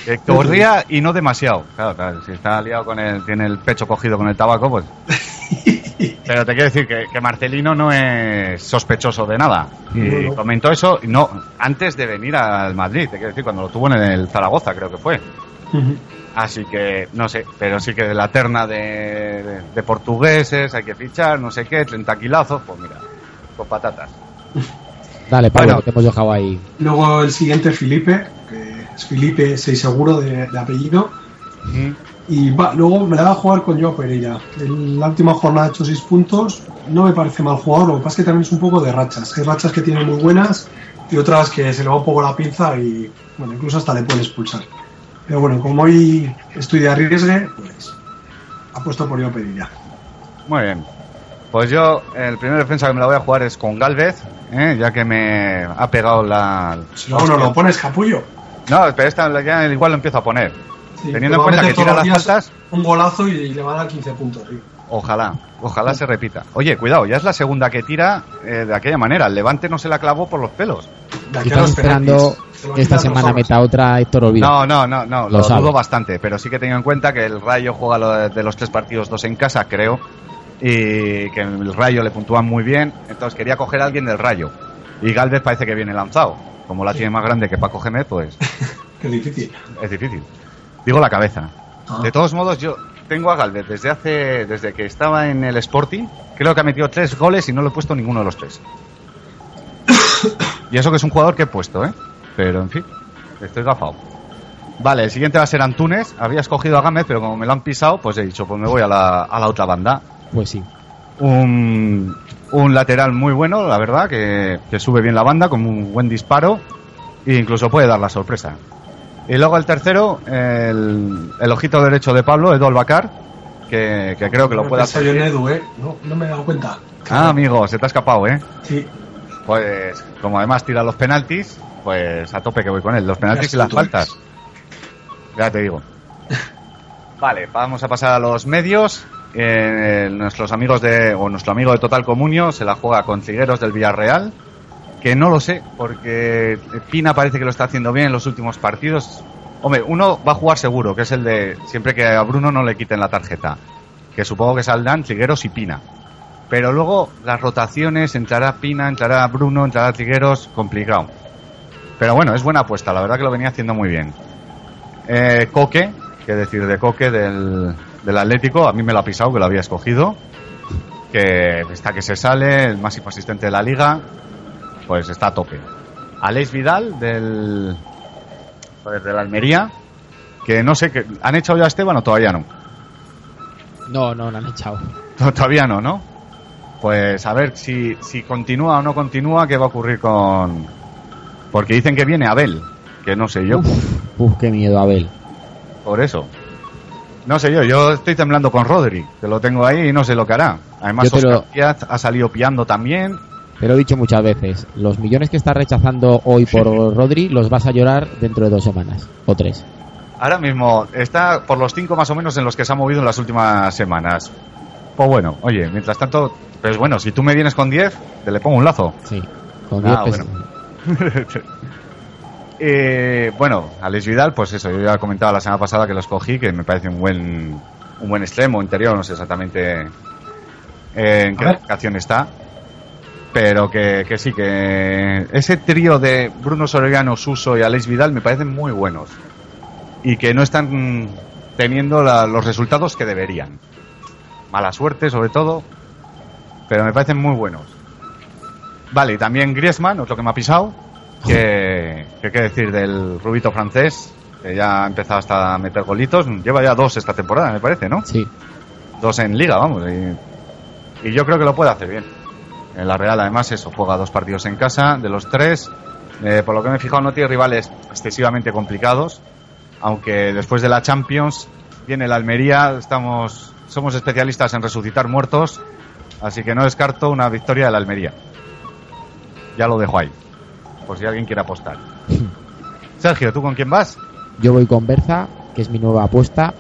S3: Que corría y no demasiado. Claro, claro, si está liado con el, tiene el pecho cogido con el tabaco, pues. Pero te quiero decir que, que Marcelino no es sospechoso de nada. Y comentó eso no antes de venir al Madrid, te quiero decir, cuando lo tuvo en el Zaragoza, creo que fue. Así que, no sé, pero sí que de la terna de, de- de portugueses hay que fichar, no sé qué, 30 kilazos, pues mira, con patatas.
S4: Dale, Pablo,
S3: Bueno.
S4: que te hemos dejado ahí.
S5: Luego el siguiente, Felipe, que es Felipe, soy seguro de, de apellido. Y va, luego me la va a jugar con Joao Pereira. En la última jornada ha hecho 6 puntos. No me parece mal jugador, lo que pasa es que también es un poco de rachas. Hay rachas que tiene muy buenas y otras que se le va un poco la pinza y, bueno, incluso hasta le pueden expulsar. Pero bueno, como hoy estoy de arriesgue, pues apuesto por Joao Pereira.
S3: Muy bien. Pues yo, el primer defensa que me la voy a jugar es con Galvez, ¿eh? ya que me ha pegado la.
S5: Si luego no lo pones capullo.
S3: No, pero esta ya igual lo empiezo a poner.
S5: Sí,
S3: Teniendo en cuenta que tira las faltas,
S5: Un golazo y le va a dar 15 puntos. sí.
S3: Ojalá, ojalá se repita. Oye, cuidado, ya es la segunda que tira eh, de aquella manera. El Levante no se la clavó por los pelos.
S4: Y están esperando que esta semana meta otra Héctor Olvido.
S3: No, no, no, no,
S4: Lo
S3: lo, dudo bastante, pero sí que tengo en cuenta que el Rayo juega lo de, de los tres partidos, dos en casa, creo, y que el Rayo le puntúan muy bien, entonces quería coger a alguien del Rayo. Y Galvez parece que viene lanzado. Como la tiene más grande que Paco Gémez, pues
S5: Qué difícil.
S3: es difícil. Digo la cabeza.
S5: Ah.
S3: De todos modos, yo tengo a Galvez desde hace, desde que estaba en el Sporting, creo que ha metido tres goles y no lo he puesto ninguno de los tres. Y eso que es un jugador que he puesto, ¿eh? Pero en fin, estoy gafado. Vale, el siguiente va a ser Antunes. Había escogido a Gámez, pero como me lo han pisado, pues he dicho, pues me voy a la, a la otra banda.
S4: Pues sí.
S3: Un, un lateral muy bueno, la verdad, que, que sube bien la banda con un buen disparo e incluso puede dar la sorpresa. Y luego el tercero, el, el ojito derecho de Pablo, Edu Albacar, que, que creo que lo puede hacer.
S5: yo en. Edu, ¿eh? No, no me he dado cuenta.
S3: Ah, amigo, se te ha escapado, ¿eh?
S5: Sí,
S3: Pues como además tira los penaltis, pues a tope que voy con él. Los penaltis y las faltas. Ya te digo. Vale, vamos a pasar a los medios. Eh, nuestros amigos de, o nuestro amigo de Total Comunio se la juega con Trigueros del Villarreal. Que no lo sé, porque Pina parece que lo está haciendo bien en los últimos partidos. Hombre, uno va a jugar seguro, que es el de siempre que a Bruno no le quiten la tarjeta. Que supongo que saldrán Trigueros y Pina. Pero luego las rotaciones, entrará Pina, entrará Bruno, entrará Trigueros, complicado. Pero bueno, es buena apuesta, la verdad que lo venía haciendo muy bien. Eh, Coque, que decir de Coque del, del Atlético, a mí me lo ha pisado, que lo había escogido. Que está que se sale, el máximo asistente de la liga, pues está a tope. Alex Vidal del, pues del Almería, que no sé, que ¿han echado ya a Esteban o todavía no?
S4: No, no, no han echado.
S3: Todavía no, ¿no? Pues a ver si, si continúa o no continúa, qué va a ocurrir con... Porque dicen que viene Abel, que no sé yo,
S4: Uf, uf, qué miedo, Abel.
S3: por eso. No sé yo, yo estoy temblando con Rodri, que lo tengo ahí y no sé lo que hará. Además,
S4: lo-
S3: Oscar Díaz ha salido piando también.
S4: Te lo he dicho muchas veces. Los millones que estás rechazando hoy por Rodri los vas a llorar dentro de dos semanas o tres.
S3: Ahora mismo está por los cinco más o menos en los que se ha movido en las últimas semanas. Pues bueno, oye, mientras tanto, pues bueno, si tú me vienes con 10, te le pongo un lazo.
S4: Sí. Con
S3: Ah,
S4: 10
S3: bueno. Eh, bueno, Alex Vidal, pues eso, yo ya comentaba la semana pasada que lo escogí, que me parece un buen, un buen extremo interior, no sé exactamente en qué locación está, pero que, que sí, que ese trío de Bruno Soriano, Suso y Alex Vidal me parecen muy buenos y que no están teniendo la- los resultados que deberían. Mala suerte, sobre todo, pero me parecen muy buenos. Vale, y también Griezmann, otro que me ha pisado, que, que qué decir del rubito francés, que ya ha empezado hasta a meter golitos, lleva ya dos esta temporada, me parece, ¿no?
S4: Sí.
S3: Dos en liga, vamos, y, y yo creo que lo puede hacer bien. La Real, además, eso, juega dos partidos en casa, de los tres, eh, por lo que me he fijado, no tiene rivales excesivamente complicados, aunque después de la Champions viene la Almería, estamos, somos especialistas en resucitar muertos, así que no descarto una victoria de la Almería. Ya lo dejo ahí, por si alguien quiere apostar. Sergio, ¿tú con quién vas?
S4: Yo voy con Berza, que es mi nueva apuesta.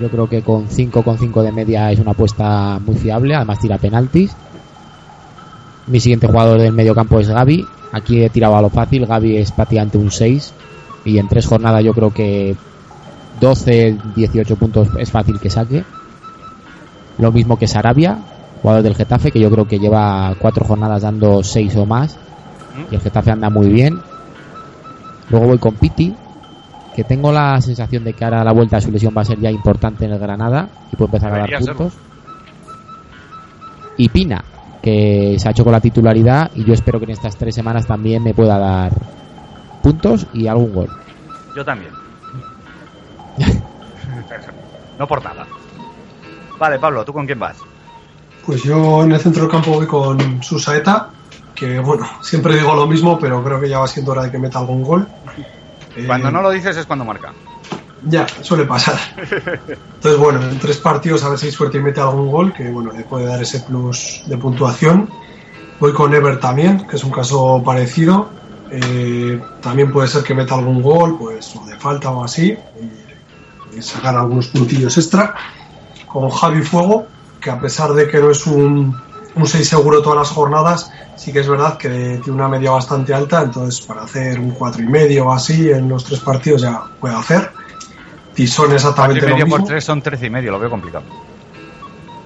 S4: Yo creo que con 5,5 de media es una apuesta muy fiable, además tira penaltis. Mi siguiente jugador del medio campo es Gaby. Aquí he tirado a lo fácil, Gaby es prácticamente un 6. Y en tres jornadas yo creo que 12, 18 puntos es fácil que saque. Lo mismo que Sarabia, jugador del Getafe, que yo creo que lleva cuatro jornadas dando 6 o más. Y el Getafe anda muy bien. Luego voy con Piti, que tengo la sensación de que ahora la vuelta a su lesión va a ser ya importante en el Granada y puede empezar a dar
S3: Debería
S4: puntos. Y Pina, que se ha hecho con la titularidad y yo espero que en estas tres semanas también me pueda dar puntos y algún gol.
S3: Yo también. no por nada. Vale, Pablo, ¿tú con quién vas?
S5: Pues yo en el centro del campo voy con Susaeta, que bueno, siempre digo lo mismo, pero creo que ya va siendo hora de que meta algún gol. Eh,
S3: Cuando no lo dices es cuando marca.
S5: Ya, suele pasar. Entonces, bueno, en tres partidos a ver si hay suerte y mete algún gol, que bueno, le puede dar ese plus de puntuación. Voy con Ever también, que es un caso parecido. Eh, también puede ser que meta algún gol, pues o de falta o así, y, y sacar algunos puntillos extra. Con Javi Fuego, que a pesar de que no es un, un 6 seguro todas las jornadas, sí que es verdad que tiene una media bastante alta, entonces para hacer un cuatro y medio o así en los tres partidos ya puede hacer.
S3: Cuatro
S5: exactamente
S3: y
S5: lo
S3: medio
S5: mismo.
S3: por tres son trece y medio, lo veo complicado.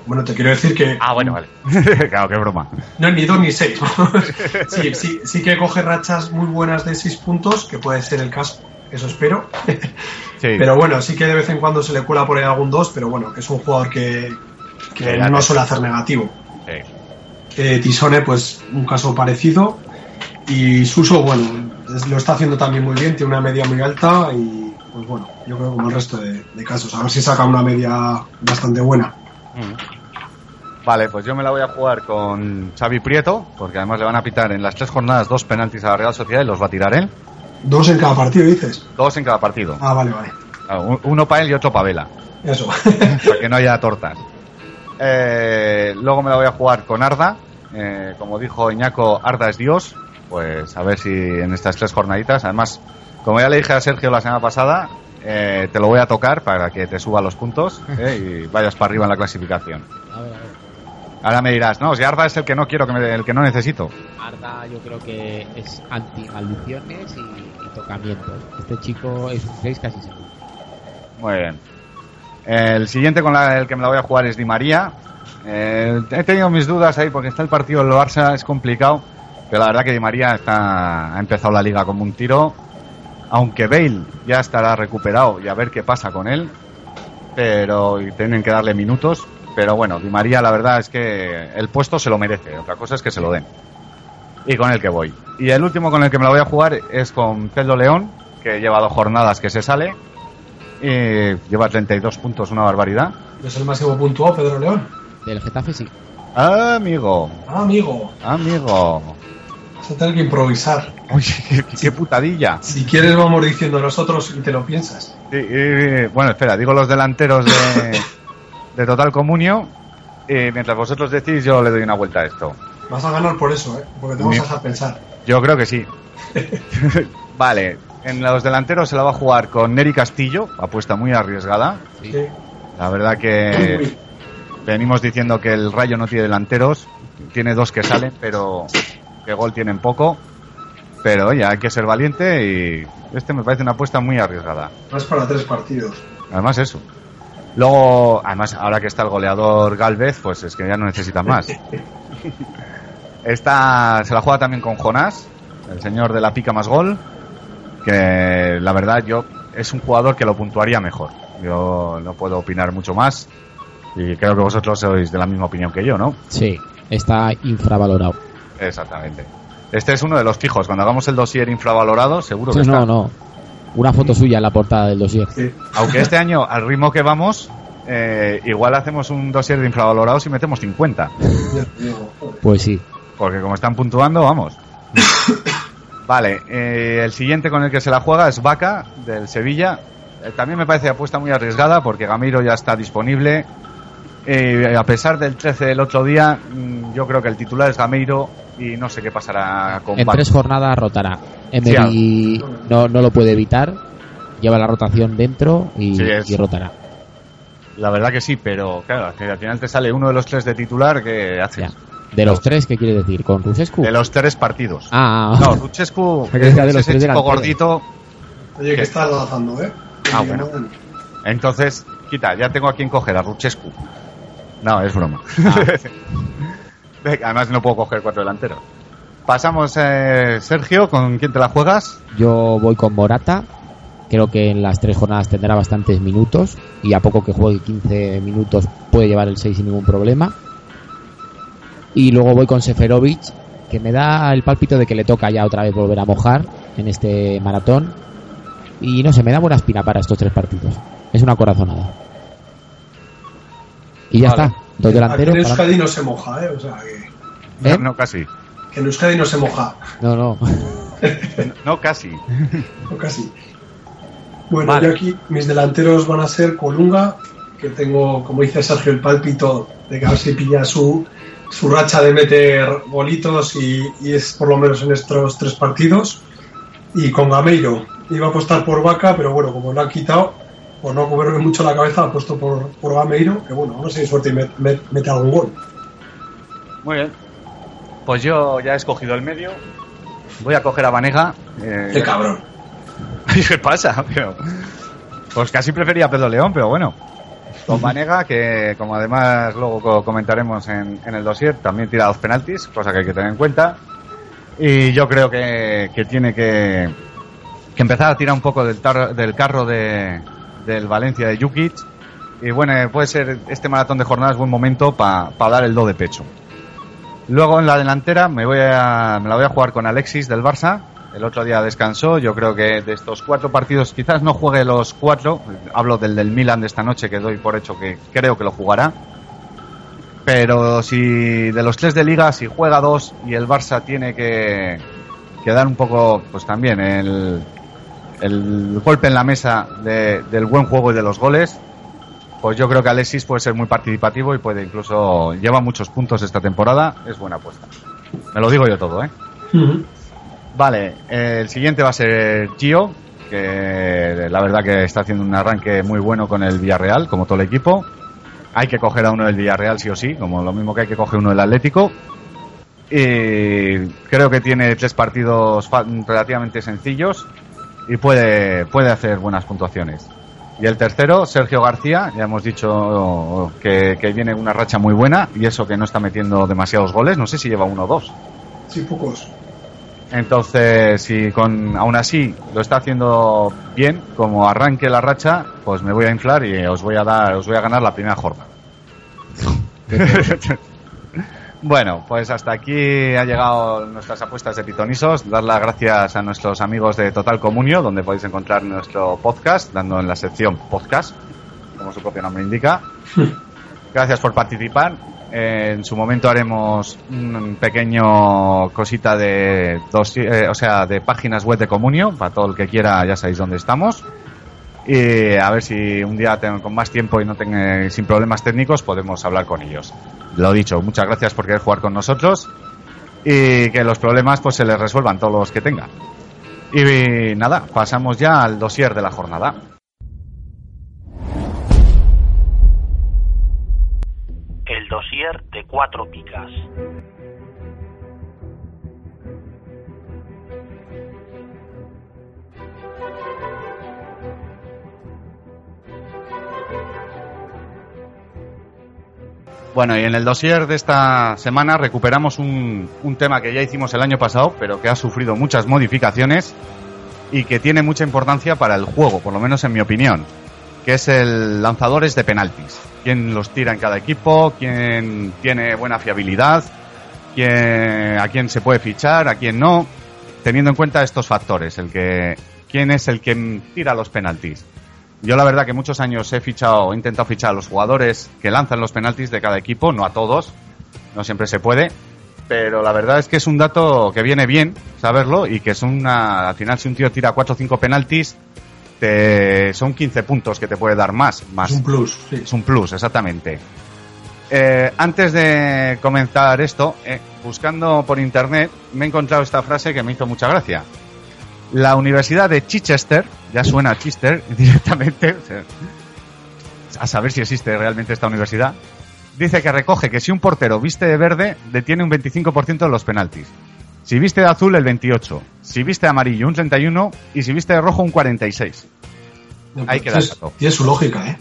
S5: Bueno, te quiero decir que
S3: Ah, bueno, vale. claro, qué broma.
S5: no es ni dos ni seis. sí, sí, sí que coge rachas muy buenas de seis puntos, que puede ser el caso, eso espero.
S3: Sí.
S5: Pero bueno, sí que de vez en cuando se le cuela por ahí algún dos, pero bueno, que es un jugador que, que no
S3: te-
S5: suele hacer negativo.
S3: Sí.
S5: Eh, Tisone, pues un caso parecido. Y Suso, bueno, lo está haciendo también muy bien, tiene una media muy alta y pues bueno, yo creo como el resto de, de casos. A ver si saca una media bastante buena.
S3: Mm. Vale, pues yo me la voy a jugar con Xavi Prieto, porque además le van a pitar en las tres jornadas dos penaltis a la Real Sociedad y los va a tirar él.
S5: Dos en cada partido, dices.
S3: Dos en cada partido.
S5: Ah, vale, vale.
S3: Claro, un- Uno para él y otro para Vela,
S5: Eso.
S3: para que no haya tortas. Eh, luego me la voy a jugar con Arda. Eh, como dijo Iñaco, Arda es Dios. Pues a ver si en estas tres jornaditas, además, como ya le dije a Sergio la semana pasada, eh, te lo voy a tocar para que te suba los puntos eh, y vayas para arriba en la clasificación.
S4: A ver, a ver.
S3: Ahora me dirás, no, si Arda es el que no quiero, que me- el que no necesito.
S4: Arda yo creo que es anti maldiciones y, y tocamientos. Este chico es un 6 casi seguro.
S3: Muy bien. El siguiente con la- el que me la voy a jugar es Di María. Eh, he tenido mis dudas ahí porque está el partido del Barça, es complicado. Pero la verdad que Di María está, ha empezado la liga como un tiro. Aunque Bale ya estará recuperado y a ver qué pasa con él. Pero y tienen que darle minutos. Pero bueno, Di María la verdad es que el puesto se lo merece. Otra cosa es que se lo den. Y con el que voy. Y el último con el que me la voy a jugar es con Celdo León, que lleva dos jornadas que se sale. Y lleva 32 puntos, una barbaridad.
S5: Es el máximo puntuado, Pedro León.
S4: Del Getafe sí.
S3: Amigo,
S5: Ah, amigo,
S3: amigo.
S5: Vas a tener que improvisar.
S3: Oye, qué, qué putadilla.
S5: Si quieres, vamos diciendo nosotros y te lo piensas.
S3: Sí, y- bueno, espera, digo los delanteros de, de Total Comunio. Y mientras vosotros decís, yo le doy una vuelta a esto.
S5: Vas a ganar por eso, ¿eh? Porque te vamos a
S3: Mío.
S5: dejar pensar.
S3: Yo creo que sí. vale, en los delanteros se la va a jugar con Neri Castillo, apuesta muy arriesgada.
S4: Sí.
S5: Sí.
S3: La verdad que venimos diciendo que el Rayo no tiene delanteros, tiene dos que salen, pero que gol tienen poco. Pero oye, hay que ser valiente y este me parece una apuesta muy arriesgada.
S5: Más para tres partidos.
S3: Además eso. Luego, además, ahora que está el goleador Galvez, pues es que ya no necesitan más. Esta se la juega también con Jonás, el señor de la pica más gol, que la verdad yo es un jugador que lo puntuaría mejor. Yo no puedo opinar mucho más y creo que vosotros sois de la misma opinión que yo, ¿no?
S4: Sí, está infravalorado.
S3: Exactamente. Este es uno de los fijos. Cuando hagamos el dossier infravalorado, seguro que
S4: Sí,
S3: está.
S4: no, no. Una foto suya en la portada del dossier.
S5: Sí.
S3: Aunque este año, al ritmo que vamos, eh, igual hacemos un dossier de infravalorados y metemos 50.
S5: Ya te digo, joder.
S4: Pues sí.
S3: Porque como están puntuando, vamos. Vale, eh, el siguiente con el que se la juega es Vaca, del Sevilla. eh, también me parece apuesta muy arriesgada porque Gameiro ya está disponible. Eh, a pesar del 13 del otro día, mm, yo creo que el titular es Gameiro y no sé qué pasará con
S4: En
S3: Paco.
S4: tres jornadas rotará. Emery no, no lo puede evitar. Lleva la rotación dentro y,
S3: Sí, es-
S4: y rotará.
S3: La verdad que sí, pero claro, que al final te sale uno de los tres de titular que haces.
S4: Ya. De los tres, ¿qué quiere decir? ¿Con Rusescu?
S3: De los tres partidos.
S4: Ah,
S3: No, Luchescu
S4: Me creía de los
S3: es ese
S4: tres
S3: chico
S4: delanteros.
S3: gordito.
S5: Oye,
S3: ¿Qué?
S5: que estás lanzando, ¿eh?
S3: Ah,
S5: Que
S3: bueno.
S5: no-
S3: Entonces, quita, ya tengo a quien coger, a Ruchescu. No, es broma.
S4: Ah.
S3: Además no puedo coger cuatro delanteros. Pasamos, eh, Sergio, ¿con quién te la juegas?
S4: Yo voy con Morata. Creo que en las tres jornadas tendrá bastantes minutos. Y a poco que juegue 15 minutos puede llevar el 6 sin ningún problema. Y luego voy con Seferovic, que me da el pálpito de que le toca ya otra vez volver a mojar en este maratón. Y no sé, me da buena espina para estos tres partidos. Es una corazonada. Y ya
S3: Vale.
S4: está. Dos
S5: Aquí
S4: delanteros.
S5: en
S4: para-
S5: Euskadi no se moja, ¿eh? O sea, que,
S4: ¿Eh?
S3: No, casi.
S5: que en Euskadi no se moja.
S4: No, no.
S3: No, casi.
S5: o casi. Bueno,
S3: Vale.
S5: yo aquí mis delanteros van a ser Colunga, que tengo, como dice Sergio, el pálpito de que a ver si pilla su, su racha de meter golitos y, y es por lo menos en estos tres partidos. Y con Gameiro, iba a apostar por Vaca, pero bueno, como lo han quitado, por no comerme mucho la cabeza, he puesto por, por Gameiro, que bueno, no sé si suerte y met- met- mete algún gol.
S3: Muy bien. Pues yo ya he escogido el medio. Voy a coger a Vanega. eh,
S5: Qué cabrón.
S3: ¿Qué pasa? Pero, pues casi prefería a Pedro León, pero bueno. Con Vanega, que como además luego co- comentaremos en, en el dossier, también tira dos penaltis, cosa que hay que tener en cuenta. Y yo creo que, que tiene que, que empezar a tirar un poco del, tar- del carro de, del Valencia de Jukic. Y bueno, eh, puede ser este maratón de jornadas buen momento para dar el do de pecho. Luego en la delantera me voy a, me la voy a jugar con Alexis del Barça. El otro día descansó. Yo creo que de estos cuatro partidos quizás no juegue los cuatro. Hablo del del Milan de esta noche que doy por hecho que creo que lo jugará. Pero si de los tres de liga, si juega dos y el Barça tiene que, que dar un poco, pues también el, el golpe en la mesa de- del buen juego y de los goles, pues yo creo que Alexis puede ser muy participativo y puede incluso lleva muchos puntos esta temporada. Es buena apuesta. Me lo digo yo todo, ¿eh? Vale, eh, el siguiente va a ser Gio, que la verdad que está haciendo un arranque muy bueno con el Villarreal, como todo el equipo. Hay que coger a uno del Villarreal sí o sí, como lo mismo que hay que coger uno del Atlético. Y creo que tiene tres partidos relativamente sencillos y puede, puede hacer buenas puntuaciones. Y el tercero, Sergio García, ya hemos dicho que, que viene una racha muy buena y eso que no está metiendo demasiados goles, no sé si lleva uno o dos.
S5: Sí, pocos.
S3: Entonces, si con aún así lo está haciendo bien, como arranque la racha, pues me voy a inflar y os voy a dar, os voy a ganar la primera jornada. bueno, pues hasta aquí ha llegado nuestras apuestas de pitonisos. Dar las gracias a nuestros amigos de Total Comunio, donde podéis encontrar nuestro podcast, dando en la sección podcast, como su propio nombre indica. Gracias por participar. Eh, en su momento haremos un pequeño cosita de dos, eh, o sea, de páginas web de Comunio para todo el que quiera, ya sabéis dónde estamos. Y a ver si un día tengo con más tiempo y no tenga, sin problemas técnicos podemos hablar con ellos. Lo dicho, muchas gracias por querer jugar con nosotros y que los problemas pues se les resuelvan todos los que tengan. Y nada, pasamos ya al dossier de la jornada.
S7: El dossier de cuatro picas.
S3: Bueno, y en el dossier de esta semana recuperamos un, un tema que ya hicimos el año pasado, pero que ha sufrido muchas modificaciones y que tiene mucha importancia para el juego, por lo menos en mi opinión, que es el lanzadores de penaltis. Quién los tira en cada equipo, quién tiene buena fiabilidad, a quién se puede fichar, a quién no, teniendo en cuenta estos factores, el que quién es el que tira los penaltis. Yo la verdad que muchos años he fichado, he intentado fichar a los jugadores que lanzan los penaltis de cada equipo, no a todos, no siempre se puede, pero la verdad es que es un dato que viene bien saberlo y que es una, al final si un tío tira cuatro o cinco penaltis, te, son 15 puntos que te puede dar más. más
S5: Es un plus, sí.
S3: es un plus, exactamente. Eh, antes de comentar esto, eh, buscando por internet, me he encontrado esta frase que me hizo mucha gracia. La Universidad de Chichester, ya suena a Chichester directamente, o sea, a saber si existe realmente esta universidad, dice que recoge que si un portero viste de verde, detiene un 25% de los penaltis. Si viste de azul, el 28. Si viste de amarillo, un 31. Y si viste de rojo, un 46. Ahí queda el
S5: Entonces,
S3: dato.
S5: Tiene su lógica, ¿eh?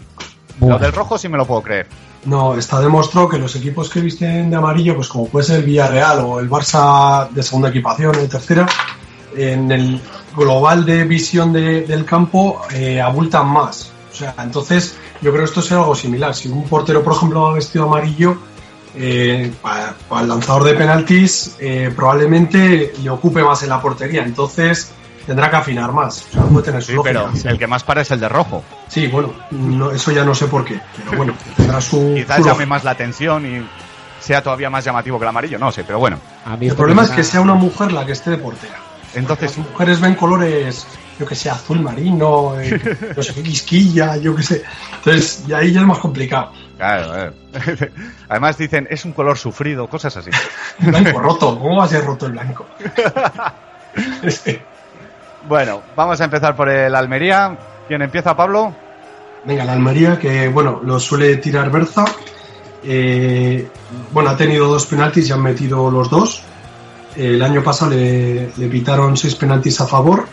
S3: Lo del rojo sí me lo puedo creer.
S5: No, está demostrado que los equipos que visten de amarillo, pues como puede ser el Villarreal o el Barça de segunda equipación o de tercera, en el global de visión de- del campo eh, abultan más. O sea, entonces yo creo que esto es algo similar. Si un portero, por ejemplo, va vestido amarillo, eh, para, para el lanzador de penaltis eh, probablemente le ocupe más en la portería. Entonces tendrá que afinar más. O sea, puede tener su
S3: Sí,
S5: lógica.
S3: pero el que más para es el de rojo.
S5: Sí, bueno, no, eso ya no sé por qué. Pero bueno, tendrá su...
S3: Quizás
S5: su
S3: llame más la atención y sea todavía más llamativo que el amarillo, no sé, pero bueno.
S4: A mí
S5: El problema es que sea una mujer la que esté de portera.
S3: Entonces,
S5: Las mujeres ven colores, yo que sé, azul marino, eh, no sé qué quisquilla, yo que sé. Entonces, y ahí ya es más complicado.
S3: claro, eh. además dicen, es un color sufrido, cosas así.
S5: Blanco roto, ¿cómo va a ser roto el blanco?
S3: Bueno, vamos a empezar por el Almería. ¿Quién empieza, Pablo?
S5: Venga, la Almería, que bueno, lo suele tirar Berza. Eh, bueno, ha tenido dos penaltis y han metido los dos. El año pasado le, le pitaron seis penaltis a favor,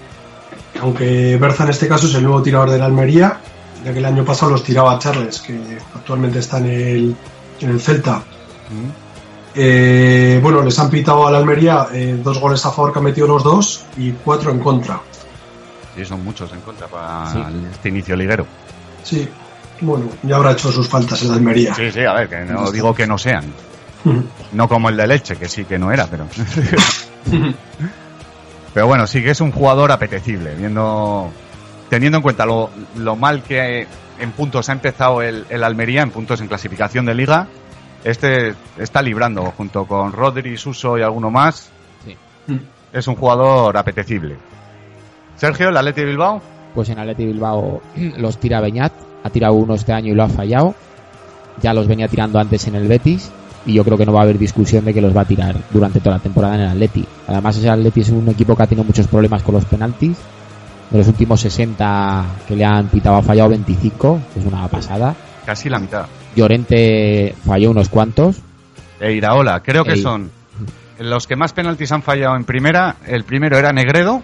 S5: aunque Berza en este caso es el nuevo tirador de la Almería, ya que el año pasado los tiraba Charles, que actualmente está en el, en el Celta. Eh, bueno, les han pitado a la Almería eh, dos goles a favor que han metido los dos y cuatro en contra.
S3: Sí, son muchos en contra para
S4: Sí.
S3: este inicio liguero.
S5: Sí, bueno, ya habrá hecho sus faltas en la Almería.
S3: Sí, sí, a ver, que no digo que no sean. No como el de Leche, que sí que no era, pero. pero bueno, sí que es un jugador apetecible, viendo. Teniendo en cuenta lo, lo mal que en puntos ha empezado el, el Almería, en puntos en clasificación de liga, este está librando junto con Rodri, Suso y alguno más.
S4: Sí.
S3: Es un jugador apetecible. Sergio, el Atleti de Bilbao.
S4: Pues en Atleti Bilbao los tira Beñat, ha tirado uno este año y lo ha fallado. Ya los venía tirando antes en el Betis y yo creo que no va a haber discusión de que los va a tirar durante toda la temporada en el Atleti. Además ese Atleti es un equipo que ha tenido muchos problemas con los penaltis. De los últimos 60 que le han pitado ha fallado 25, que es una pasada.
S3: Casi la mitad.
S4: Llorente falló unos cuantos.
S3: E Iraola, creo que son los que más penaltis han fallado en primera. El primero era Negredo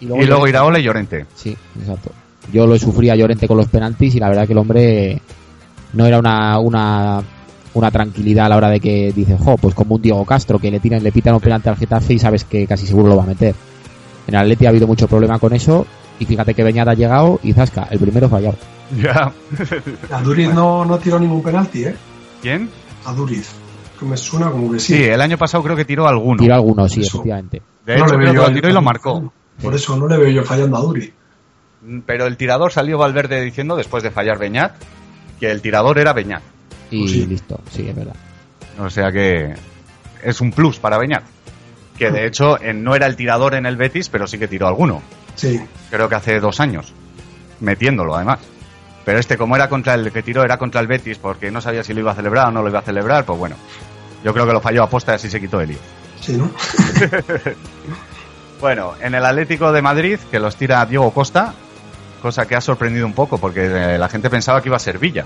S4: Y
S3: y luego
S4: Llorente-
S3: Iraola y Llorente.
S4: Sí, exacto. Yo lo sufrí a Llorente con los penaltis y la verdad que el hombre no era una, una, una tranquilidad a la hora de que dice, jo, pues como un Diego Castro que le tiran, le pitan un penalti al Getafe y sabes que casi seguro lo va a meter. En el Atleti ha habido mucho problema con eso y fíjate que Beñat ha llegado y Zasca, el primero fallado.
S3: Ya.
S5: A Duriz no, no tiró ningún penalti, ¿eh?
S3: ¿Quién?
S5: A Duriz. Que me suena como que sí.
S3: Sí, el año pasado creo que tiró alguno.
S4: Tiro algunos, sí,
S5: Eso.
S4: efectivamente.
S3: De
S5: No
S3: hecho, creo
S5: veo
S3: que
S5: yo
S3: lo tiró y lo marcó.
S5: Por eso no le veo yo fallando a Duriz.
S3: Pero el tirador salió Valverde diciendo, después de fallar Beñat, que el tirador era Beñat.
S4: Y
S5: Pues sí.
S4: listo, sí, es verdad.
S3: O sea que es un plus para Beñat. Que de hecho no era el tirador en el Betis, pero sí que tiró alguno.
S5: Sí.
S3: Creo que hace dos años. Metiéndolo, además. Pero este, como era contra el que tiró, era contra el Betis, porque no sabía si lo iba a celebrar o no lo iba a celebrar, pues bueno. Yo creo que lo falló a posta y así se quitó el lío.
S5: Sí, ¿no?
S3: Bueno, en el Atlético de Madrid, que los tira Diego Costa, cosa que ha sorprendido un poco, porque eh, la gente pensaba que iba a ser Villa.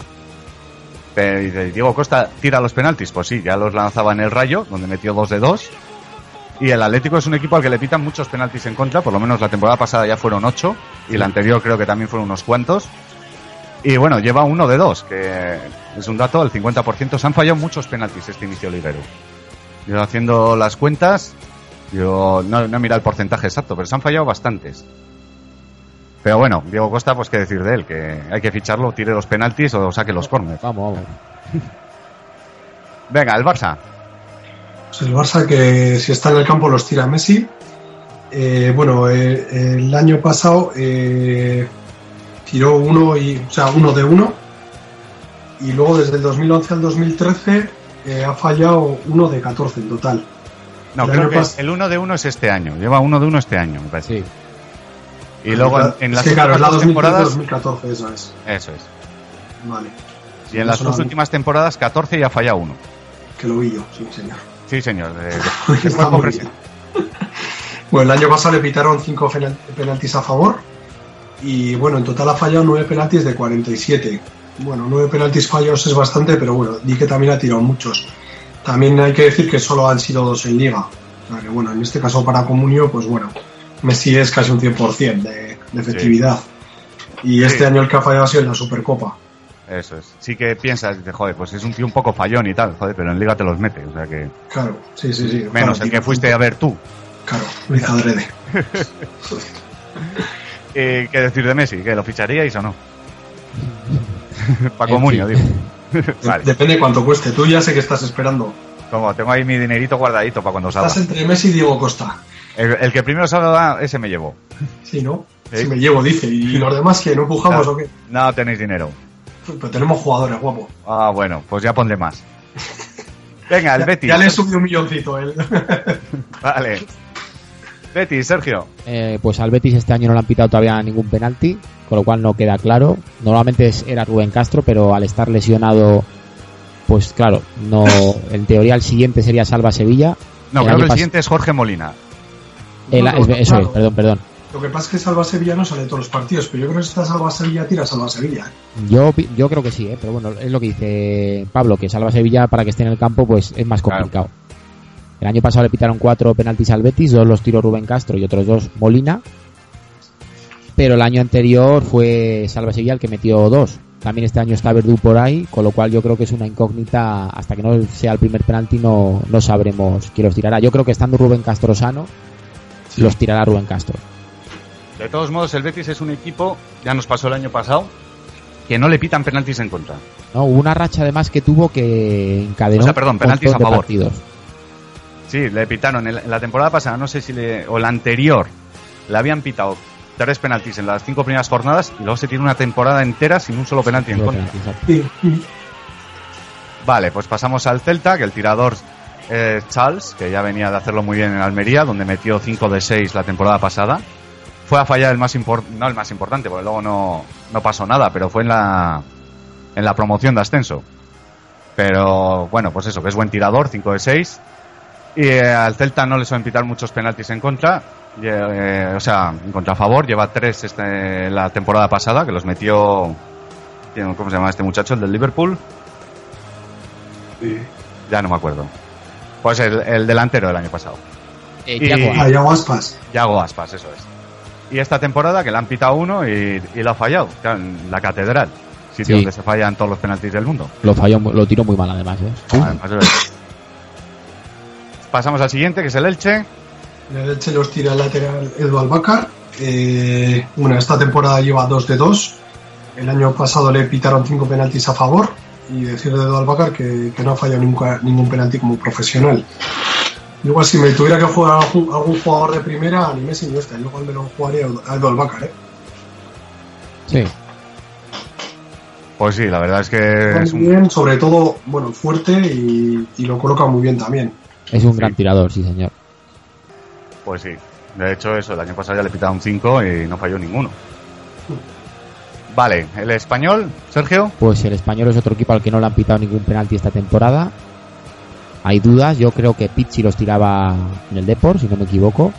S3: Pero dice, Diego Costa tira los penaltis, pues sí, ya los lanzaba en el Rayo, donde metió dos de dos. Y el Atlético es un equipo al que le pitan muchos penaltis en contra, por lo menos la temporada pasada ya fueron ocho, y la anterior creo que también fueron unos cuantos. Y bueno, lleva uno de dos, que es un dato, el 50%. Se han fallado muchos penaltis este inicio liguero. Yo haciendo las cuentas, yo no, no he mirado el porcentaje exacto, pero se han fallado bastantes. Pero bueno, Diego Costa, pues qué decir de él, que hay que ficharlo, tire los penaltis o saque los corners.
S4: Vamos, vamos.
S3: Venga, el Barça.
S5: Pues el Barça que si está en el campo los tira Messi. Eh, bueno, eh, el año pasado eh, tiró uno y, o sea, uno de uno. Y luego desde el 2011 al 2013 eh, ha fallado uno de 14 en total.
S3: No,
S5: El
S3: creo que el uno de uno es este año. Lleva uno de uno este año, me parece.
S4: Sí.
S3: Y luego en, en
S5: es
S3: las
S5: que claro, es la
S3: últimas
S5: 2013
S3: temporadas...
S5: 2014, esa es.
S3: Eso es.
S5: Vale.
S3: Y en las
S5: Eso
S3: dos últimas temporadas, 14 y ha fallado uno.
S5: Que lo vi yo, sí, señor.
S3: Sí, señor. de- de-.
S5: Bueno, el año pasado le pitaron 5 penaltis a favor. Y bueno, en total ha fallado 9 penaltis de 47. Bueno, 9 penaltis fallos es bastante, pero bueno, di que también ha tirado muchos. También hay que decir que solo han sido dos en liga. O sea que bueno, en este caso para Comunio, pues bueno, Messi es casi un 100% de, de efectividad. Y este
S3: Sí.
S5: año el que ha fallado ha sido en la Supercopa.
S3: Eso es. Sí que piensas, dices, joder, pues es un tío un poco fallón y tal, joder, pero en liga te los mete, o sea que...
S5: Claro, sí, sí, sí.
S3: Menos
S5: Claro,
S3: el que fuiste a ver tú.
S5: Claro, hizo adrede.
S3: Eh, ¿Qué decir de Messi? ¿Que lo ficharíais o no? Comunio,
S4: fin.
S3: digo. vale.
S5: Depende cuánto cueste. Tú ya sé que estás esperando.
S3: Como tengo ahí mi dinerito guardadito para cuando salga.
S5: Estás entre Messi y Diego Costa.
S3: El, el que primero salga, ese me llevo.
S5: Sí, ¿no?
S3: Sí.
S5: Si me llevo, dice. ¿Y los demás que no empujamos
S3: Ah.
S5: o qué?
S3: No tenéis dinero.
S5: Pues tenemos jugadores, guapo.
S3: Ah, bueno, pues ya pondré más. Venga, el
S5: Ya,
S3: Betis.
S5: ya le he subido un milloncito a él.
S3: Vale. Betis, Sergio.
S4: Eh, pues al Betis este año no le han pitado todavía ningún penalti, con lo cual no queda claro. Normalmente es- era Rubén Castro, pero al estar lesionado, pues claro, no. En teoría el siguiente sería Salva Sevilla.
S3: No,
S4: El
S3: creo que el siguiente es Jorge Molina.
S4: El-
S5: No, no,
S4: es- eso
S5: claro.
S4: es, perdón, perdón.
S5: Lo que pasa es que Salva Sevilla no sale de todos los partidos, pero yo creo que si está Salva Sevilla, tira Salva Sevilla.
S4: Yo, pi- yo creo que sí, ¿eh? pero bueno, es lo que dice Pablo, que Salva Sevilla para que esté en el campo pues es más
S3: Claro.
S4: complicado. El año pasado le pitaron cuatro penaltis al Betis, dos los tiró Rubén Castro y otros dos Molina. Pero el año anterior fue Salva Sevilla el que metió dos. También este año está Verdú por ahí, con lo cual yo creo que es una incógnita. Hasta que no sea el primer penalti no, no sabremos quién los tirará. Yo creo que estando Rubén Castro sano, los tirará Rubén Castro.
S3: De todos modos, el Betis es un equipo, ya nos pasó el año pasado, que no le pitan penaltis en contra.
S4: ¿no? Hubo una racha además que tuvo que encadenó
S3: O sea, perdón, penaltis a favor.
S4: partidos.
S3: Sí, le pitaron en la- en la temporada pasada, no sé si le. o la anterior, le habían pitado tres penaltis en las cinco primeras jornadas y luego se tiene una temporada entera sin un solo penalti en contra. Vale, pues pasamos al Celta, que el tirador es Charles, que ya venía de hacerlo muy bien en Almería, donde metió 5 de 6 la temporada pasada. Fue a fallar el más importante, no el más importante, porque luego no, no pasó nada, pero fue en la, en la promoción de ascenso. Pero bueno, pues eso, que es buen tirador, 5 de 6. Y eh, al Celta no le suelen pitar muchos penaltis en contra, eh, o sea, en contra a favor. Lleva 3 este, la temporada pasada, que los metió. ¿Cómo se llama este muchacho? El del Liverpool. Ya no me acuerdo. Pues el, el delantero del año pasado.
S4: Eh,
S3: Y-
S4: Thiago,
S5: Ah, Yago Aspas.
S3: Yago Aspas, eso es. Y esta temporada que le han pitado uno y, y lo ha fallado. En la catedral. Sitio
S4: Sí.
S3: donde se fallan todos los penaltis del mundo.
S4: lo falló, lo tiró muy mal además. ¿eh?
S3: Además, Pasamos al siguiente, que es el Elche.
S5: En el Elche los tira el lateral Edu Albacar. Eh, bueno, esta temporada lleva 2 de 2. El año pasado le pitaron 5 penaltis a favor. Y decir de Edu Albacar que, que no ha fallado nunca, ningún penalti como profesional. Igual si me tuviera que jugar algún, algún jugador de primera, ni Messi ni este. Igual me lo jugaría a Edu Albacar, ¿eh?
S4: Sí.
S3: Pues sí, la verdad es que es
S5: Muy
S3: un,
S5: bien, sobre todo, bueno, fuerte y, y lo coloca muy bien también.
S4: Es un gran tirador, sí señor.
S3: Pues sí. De hecho, eso, el año pasado ya le pitaron 5 y no falló ninguno. Vale, el español, Sergio.
S4: Pues el español es otro equipo al que no le han pitado ningún penalti esta temporada. Hay dudas, yo creo que Pizzi los tiraba en el Depor, si no me equivoco.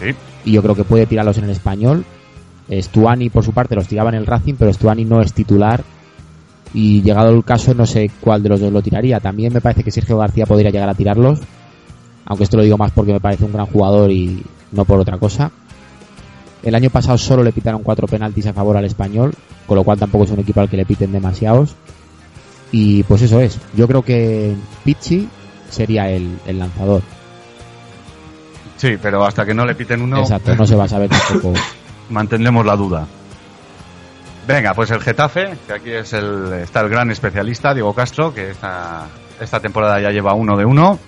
S3: Sí.
S4: Y yo creo que puede tirarlos en el español. Stuani, por su parte, los tiraba en el Racing, pero Stuani no es titular. Y llegado el caso, no sé cuál de los dos lo tiraría. También me parece que Sergio García podría llegar a tirarlos. Aunque esto lo digo más porque me parece un gran jugador y no por otra cosa. El año pasado solo le pitaron cuatro penaltis a favor al español, con lo cual tampoco es un equipo al que le piten demasiados. Y pues eso es. Yo creo que Pizzi sería el, el lanzador.
S3: Sí, pero hasta que no le piten uno,
S4: Exacto, no se va a saber tampoco.
S3: mantendremos la duda. Venga, pues el Getafe, que aquí es el, está el gran especialista, Diego Castro, que esta, esta temporada ya lleva uno de uno.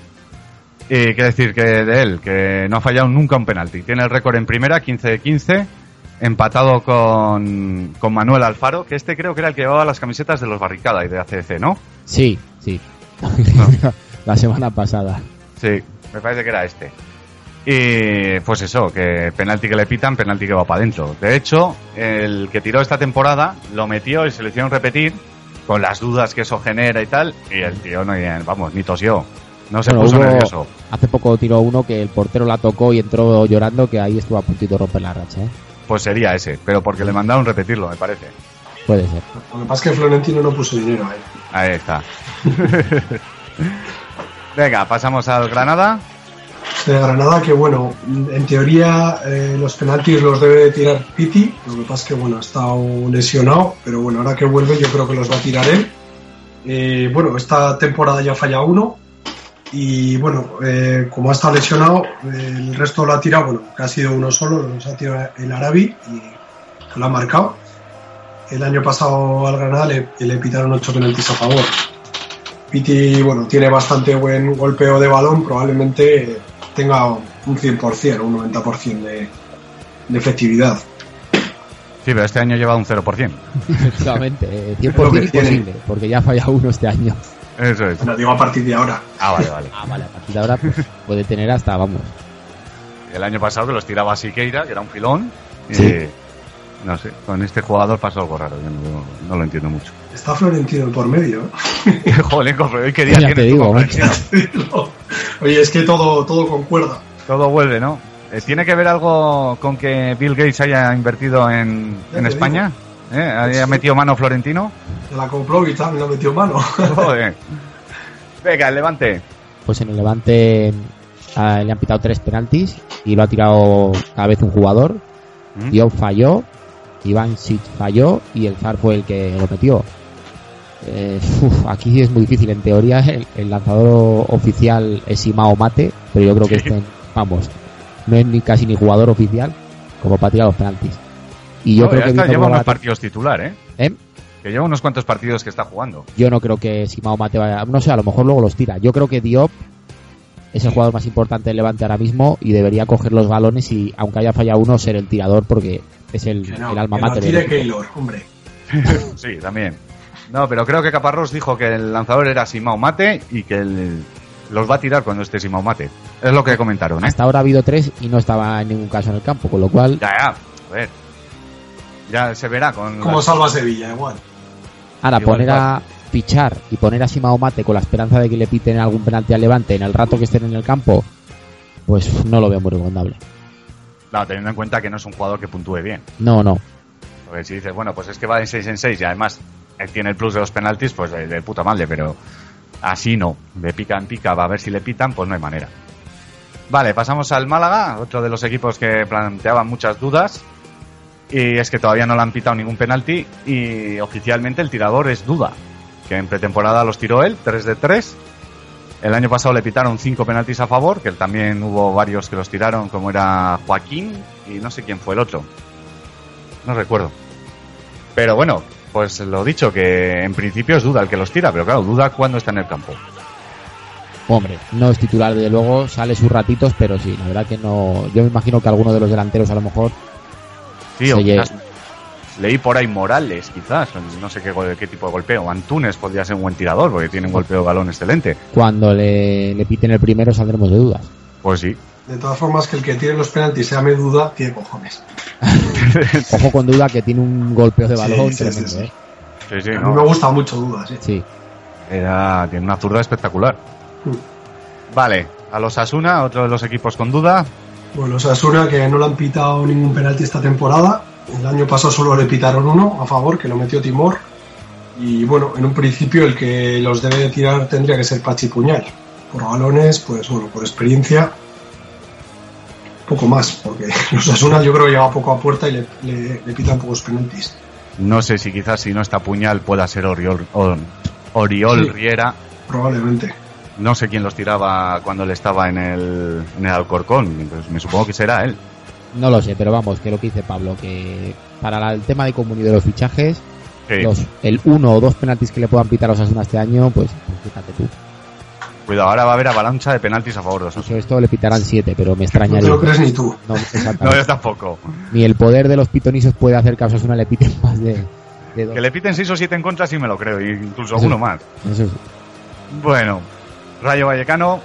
S3: Y qué decir que de él, que no ha fallado nunca un penalti. Tiene el récord en primera, 15 de 15, empatado con, con Manuel Alfaro, que este creo que era el que llevaba las camisetas de los Barricada y de ACC, ¿no?
S4: Sí, sí. La semana pasada.
S3: Sí, me parece que era este. Y pues eso, que penalti que le pitan, penalti que va para adentro. De hecho, el que tiró esta temporada lo metió y se le hicieron repetir con las dudas que eso genera y tal. Y el tío no, vamos, ni tosió. No se
S4: Bueno,
S3: puso
S4: hubo-
S3: nervioso.
S4: Hace poco tiró uno que el portero la tocó y entró llorando, que ahí estuvo a puntito de romper la racha. ¿eh?
S3: Pues sería ese, pero porque le mandaron repetirlo, me parece.
S4: Puede ser.
S5: Lo que pasa es que Florentino no puso dinero ahí.
S3: Ahí está. Venga, pasamos al Granada.
S5: De Granada, que bueno, en teoría eh, los penaltis los debe de tirar Piti. Lo que pasa es que bueno, ha estado lesionado, pero bueno, ahora que vuelve yo creo que los va a tirar él. Eh, bueno, esta temporada ya falla uno. Y bueno, eh, como ha estado lesionado, eh, el resto lo ha tirado, bueno, que ha sido uno solo, los ha tirado el Arabi y lo ha marcado. El año pasado al Granada le, le pitaron ocho penaltis a favor. Piti, bueno, tiene bastante buen golpeo de balón, probablemente tenga un 100%, un 90% de, de efectividad.
S3: Sí, pero este año lleva un 0%.
S4: Efectivamente, eh,
S5: Lo
S4: 100%
S5: que tiene.
S4: imposible, porque ya ha fallado uno este año.
S3: Eso es.
S5: Lo digo a partir de ahora.
S3: Ah, vale, vale.
S4: Ah, vale, a partir de ahora pues, puede tener hasta, vamos.
S3: El año pasado que los tiraba Siqueira, que era un filón. Y,
S4: Sí.
S3: No sé, con este jugador pasó algo raro, yo no, no lo entiendo mucho.
S5: Está Florentino por medio.
S3: Joder, hoy qué día tienes
S4: digo?
S5: Oye, es que todo, todo concuerda.
S3: Todo vuelve, ¿no? Eh, ¿Tiene que ver algo con que Bill Gates haya invertido en, en España? ¿Eh? ¿Haya
S5: Sí.
S3: metido mano Florentino?
S5: Se la compró y tal, le metió mano.
S3: Joder. Venga, el levante.
S4: Pues en el Levante ah, le han pitado tres penaltis y lo ha tirado cada vez un jugador.
S3: ¿Mm?
S4: Falló, Iván Sic falló y el Zar fue el que lo metió. Eh, uf, aquí es muy difícil. En teoría, el, el lanzador oficial es Imao Mate, pero yo creo que
S3: Sí.
S4: este, vamos, no es ni casi ni jugador oficial como para tirar los penaltis. Y yo
S3: No,
S4: creo
S3: ya
S4: que
S3: está,
S4: Víctor
S3: lleva unos partidos titular, ¿eh?
S4: ¿Eh?
S3: Que lleva unos cuantos partidos que está jugando.
S4: Yo no creo que Simao Mate vaya. No sé, a lo mejor luego los tira. Yo creo que Diop es el jugador más importante del Levante ahora mismo y debería coger los balones y, aunque haya fallado uno, ser el tirador porque es el,
S5: no,
S4: el alma mater. equipo.
S5: Keylor, hombre.
S3: Sí, también. No, pero creo que Caparrós dijo que el lanzador era Simao Mate y que el- los va a tirar cuando esté Simao Mate. Es lo que comentaron, ¿eh?
S4: Hasta ahora ha habido tres y no estaba en ningún caso en el campo, con lo cual,
S3: Ya, ya. A ver. Ya se verá con...
S5: Como salva Sevilla, igual.
S4: ahora
S3: Igual,
S4: poner a fichar y poner a Simao Mate con la esperanza de que le piten algún penalti al Levante en el rato que estén en el campo, pues no lo veo muy recomendable.
S3: No, teniendo en cuenta que no es un jugador que puntúe bien.
S4: No, no.
S3: Porque si dices, bueno, pues es que va de 6 en 6 y además él tiene el plus de los penaltis, pues de, de puta madre, pero así no. De pica en pica, va a ver si le pitan, pues no hay manera. Vale, pasamos al Málaga, otro de los equipos que planteaban muchas dudas. Y es que todavía no le han pitado ningún penalti y oficialmente el tirador es Duda, que en pretemporada los tiró él, 3 de 3. El año pasado le pitaron 5 penaltis a favor, que también hubo varios que los tiraron, como era Joaquín y no sé quién fue el otro. No recuerdo. Pero bueno, pues lo dicho, que en principio es Duda el que los tira, pero claro, Duda cuando está en el campo.
S4: Hombre, no es titular, desde luego, sale sus ratitos, pero sí, la verdad que no. Yo me imagino que alguno de los delanteros a lo mejor
S3: Sí, o
S4: Se lle-
S3: quizás leí por ahí Morales, quizás, no sé qué, gol- qué tipo de golpeo. Antunes podría ser un buen tirador, porque tiene un golpeo de balón excelente.
S4: cuando le, le piten el primero saldremos de dudas.
S3: Pues sí.
S5: De todas formas, que el que tire los penaltis sea me duda, tiene cojones.
S4: Ojo con duda que tiene un golpeo de balón
S5: sí, sí,
S4: tremendo,
S5: sí.
S4: ¿eh?
S3: Sí, sí,
S5: A mí
S3: no.
S5: me gusta mucho duda, sí.
S4: Sí.
S3: Era, tiene una zurda espectacular.
S5: Mm.
S3: Vale, a los Asuna, otro de los equipos con duda.
S5: Bueno, Osasuna que no le han pitado ningún penalti esta temporada. El año pasado solo le pitaron uno a favor, que lo metió Timor. Y bueno, en un principio el que los debe de tirar tendría que ser Pachi Puñal. Por balones, pues bueno, por experiencia, poco más, porque los Asuna yo creo que llega poco a puerta y le, le- le pitan pocos penaltis.
S3: No sé si quizás si no está Puñal pueda ser Oriol, o- Oriol
S5: Sí.
S3: Riera.
S5: Probablemente.
S3: No sé quién los tiraba cuando él estaba en el, en el Alcorcón. Pues me supongo que será él.
S4: No lo sé, pero vamos, que lo que dice Pablo, que para la- el tema de comunidad de los fichajes,
S3: Sí.
S4: los, el uno o dos penaltis que le puedan pitar a Osasuna este año, pues, pues fíjate tú.
S3: Cuidado, ahora va a haber avalancha de penaltis a favor de Osasuna.
S4: Esto le pitarán siete, pero me
S5: No
S4: extrañaría.
S5: te lo crees ni tú.
S4: No,
S3: No, yo tampoco.
S4: Ni el poder de los pitonisos puede hacer que a Osasuna le piten más de, de dos.
S3: Que le piten 6 o 7 en contra sí me lo creo, incluso
S4: Eso-
S3: uno más.
S4: Eso sí.
S3: Bueno, Rayo Vallecano,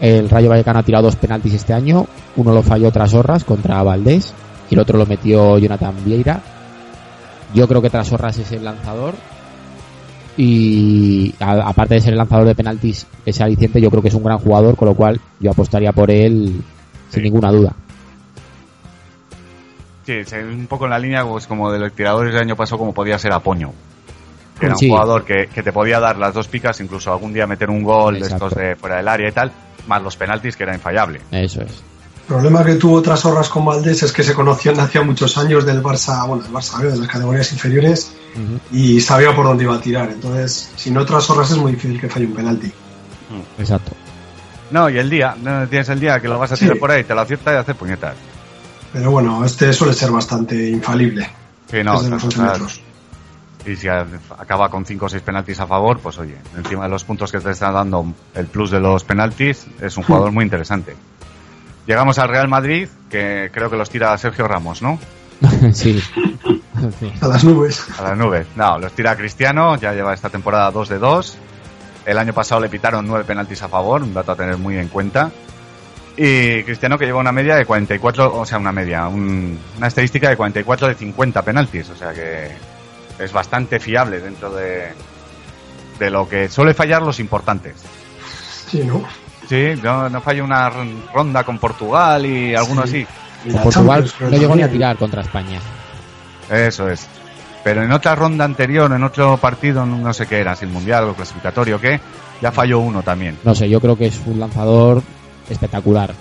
S4: El Rayo Vallecano ha tirado dos penaltis este año. Uno lo falló Trasorras contra Valdés y el otro lo metió Jonathan Vieira. Yo creo que Trasorras es el lanzador. Y a- aparte de ser el lanzador de penaltis, ese aliciente, yo creo que es un gran jugador, con lo cual yo apostaría por él sin ninguna duda.
S3: Sí, es un poco en la línea pues, como de los tiradores del año pasado, como podía ser Apoño. Que era un
S4: Sí.
S3: jugador que, que te podía dar las dos picas, incluso algún día meter un gol de estos de fuera del área y tal, más los penaltis, que era infallable.
S4: Eso es.
S5: El problema que tuvo otras horas con Valdés es que se conocían hacía muchos años del Barça, bueno, del Barça de las categorías inferiores, y sabía por dónde iba a tirar. Entonces, sin otras horas es muy difícil que falle un penalti.
S4: Exacto.
S3: No, y el día, no tienes el día que lo vas a
S5: Sí.
S3: tirar por ahí, te lo acierta y hace puñetas.
S5: Pero bueno, este suele ser bastante infalible.
S3: Sí, no,
S5: desde los
S3: o
S5: 11
S3: sea,
S5: metros.
S3: Y si acaba con 5 o 6 penaltis a favor, pues oye, encima de los puntos que te está dando el plus de los penaltis, es un jugador muy interesante. Llegamos al Real Madrid, que creo que los tira Sergio Ramos, ¿no?
S4: sí. Sí.
S5: A las nubes.
S3: A las nubes. No, los tira Cristiano, ya lleva esta temporada 2 de 2. El año pasado le pitaron 9 penaltis a favor, un dato a tener muy en cuenta. Y Cristiano que lleva una media de 44, o sea, una media, un- una estadística de 44 de 50 penaltis, o sea que es bastante fiable dentro de, de lo que suele fallar los importantes.
S5: Sí, ¿no?
S3: Sí, no, no falla una ronda con Portugal y alguno
S5: Sí.
S3: así.
S4: Portugal no llegó ni a tirar contra España.
S3: Eso es. Pero en otra ronda anterior, en otro partido, no sé qué era, si el mundial o clasificatorio o qué, ya falló uno también.
S4: No sé, yo creo que es un lanzador espectacular.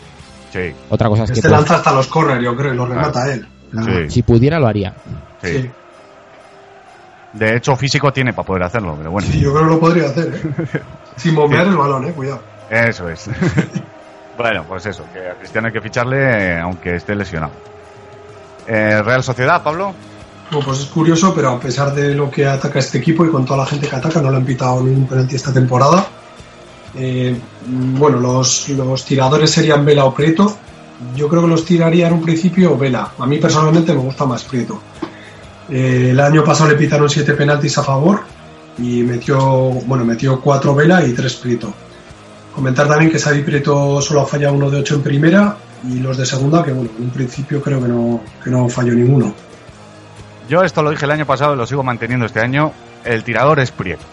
S3: Sí,
S4: Otra cosa es que
S5: Este
S4: pues,
S5: lanza hasta los corners, yo creo, y lo remata él.
S3: sí,
S4: si pudiera lo haría.
S3: sí.
S5: Sí.
S3: De hecho, físico tiene para poder hacerlo, pero bueno.
S5: Sí, yo creo que lo podría hacer, ¿eh? Sin bombear el balón, ¿eh? Cuidado.
S3: Eso es. bueno, pues eso, que a Cristiano hay que ficharle aunque esté lesionado. Eh, Real Sociedad, Pablo.
S5: Bueno, pues es curioso, pero a pesar de lo que ataca este equipo y con toda la gente que ataca, no le han pitado ningún penalti esta temporada. Eh, bueno, los, los tiradores serían Vela o Prieto. Yo creo que los tiraría en un principio Vela. A mí personalmente me gusta más Prieto. Eh, el año pasado le pitaron siete penaltis a favor y metió, bueno, metió cuatro Vela y tres Prieto. Comentar también que Xavi Prieto solo ha fallado uno de ocho en primera y los de segunda, que bueno, en un principio creo que no, que no falló ninguno.
S3: Yo esto lo dije el año pasado y lo sigo manteniendo este año. El tirador es Prieto.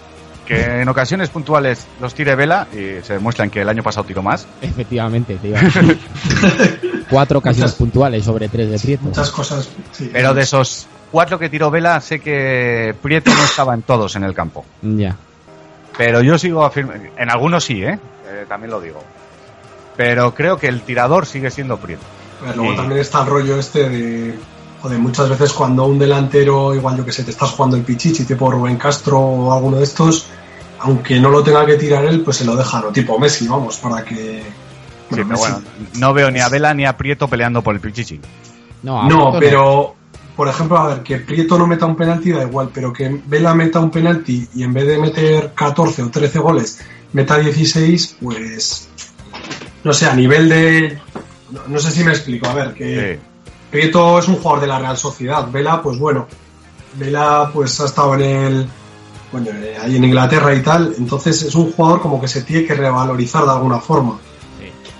S3: Que en ocasiones puntuales los tire Vela y se demuestran que el año pasado tiró más.
S4: Efectivamente, decir. Cuatro ocasiones
S5: Muchas-
S4: puntuales sobre tres de Prieto.
S5: Muchas cosas. sí.
S3: Pero de esos cuatro que tiró Vela, sé que Prieto no estaba en todos en el campo.
S4: Ya.
S3: Pero yo sigo afirmando. En algunos sí, ¿eh? Eh, También lo digo. Pero creo que el tirador sigue siendo Prieto.
S5: Pero luego
S3: Y-
S5: también está el rollo este de. Joder, muchas veces cuando un delantero, igual yo que sé, te estás jugando el pichichi, tipo Rubén Castro o alguno de estos, aunque no lo tenga que tirar él, pues se lo dejan, o tipo Messi, vamos, para que.
S3: Sí, pero
S5: Messi-
S3: bueno, no veo ni a Vela ni a Prieto peleando por el Pichichi.
S4: No, a
S5: No, pero. Por ejemplo, a ver, que Prieto no meta un penalti da igual, pero que Vela meta un penalti y en vez de meter 14 o 13 goles, meta 16, pues. No sé, a nivel de. No, no sé si me explico, a ver, que.
S3: Sí.
S5: Prieto es un jugador de la Real Sociedad. Vela, pues bueno, Vela pues ha estado en el bueno, eh, ahí en Inglaterra y tal, entonces es un jugador como que se tiene que revalorizar de alguna forma.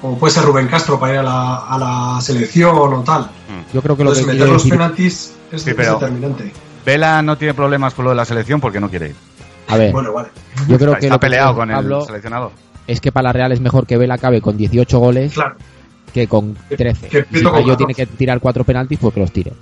S5: Como puede ser Rubén Castro para ir a la, a la selección o tal.
S4: Yo creo que lo que
S5: Entonces meter
S4: quiere
S5: los
S4: decir...
S5: penaltis es,
S3: Sí,
S5: es determinante.
S3: Vela no tiene problemas con lo de la selección porque no quiere ir.
S4: A ver,
S5: Bueno, vale.
S4: yo creo
S3: está
S4: que
S3: está
S4: lo que
S3: peleado
S4: dice
S3: con
S4: Pablo
S3: el seleccionador.
S4: es que para la Real es mejor que Vela acabe con 18 goles
S5: Claro,
S4: que con 13.
S5: que
S4: Y si
S5: 14.
S4: tiene que tirar cuatro penaltis, pues que los tire.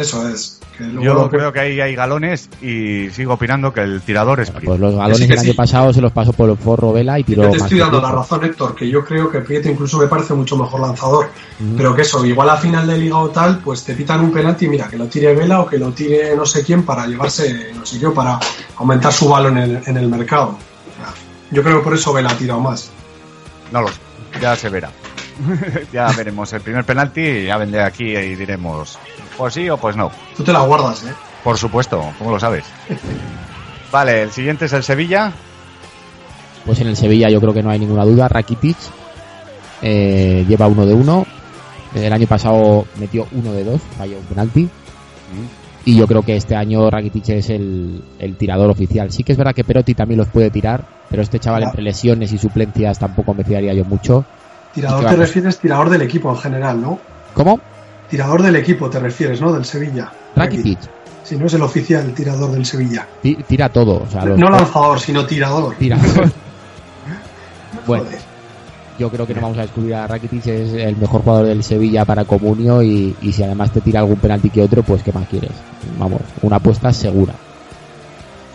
S5: Eso es. Que luego
S3: Yo
S5: lo-
S3: creo que ahí hay galones y sigo opinando que el tirador es Prieto.
S4: Pues los galones
S5: sí, que
S4: el año
S5: sí.
S4: pasado se los pasó por el forro Vela y tiró
S5: Yo te
S4: más
S5: estoy dando la razón, Héctor, que yo creo que Prieto incluso me parece mucho mejor lanzador.
S4: Ujú.
S5: Pero que eso, igual a final de liga o tal, pues te pitan un penalti, mira, que lo tire Vela o que lo tire no sé quién para llevarse, no sé yo, para aumentar su valor en el, en el mercado. Yo creo que por eso Vela ha tirado más.
S3: No lo sé, ya se verá. ya veremos el primer penalti y ya vendré aquí y diremos pues sí o pues no.
S5: Tú te la guardas, ¿eh?
S3: Por supuesto, ¿cómo lo sabes? Vale, el siguiente es el Sevilla.
S4: Pues en el Sevilla yo creo que no hay ninguna duda. Rakitic eh, lleva uno de uno. El año pasado metió uno de dos, falló un penalti. Y yo creo que este año Rakitic es el, el tirador oficial. Sí que es verdad que Perotti también los puede tirar, pero este chaval entre lesiones y suplencias tampoco me fiaría yo mucho.
S5: Tirador
S4: ¿Y qué
S5: te refieres tirador del equipo en general, ¿no?
S4: ¿Cómo?
S5: Tirador del equipo te refieres, ¿no? Del Sevilla.
S4: Rakitic.
S5: Si no es el oficial tirador del Sevilla.
S4: Ti- Tira todo. O sea, los-
S5: No lanzador, sino tirador.
S4: Tira. bueno,
S5: Joder.
S4: yo creo que no vamos a descubrir a Rakitic, es el mejor jugador del Sevilla para Comunio y, y si además te tira algún penalti que otro, pues ¿qué más quieres? Vamos, una apuesta segura.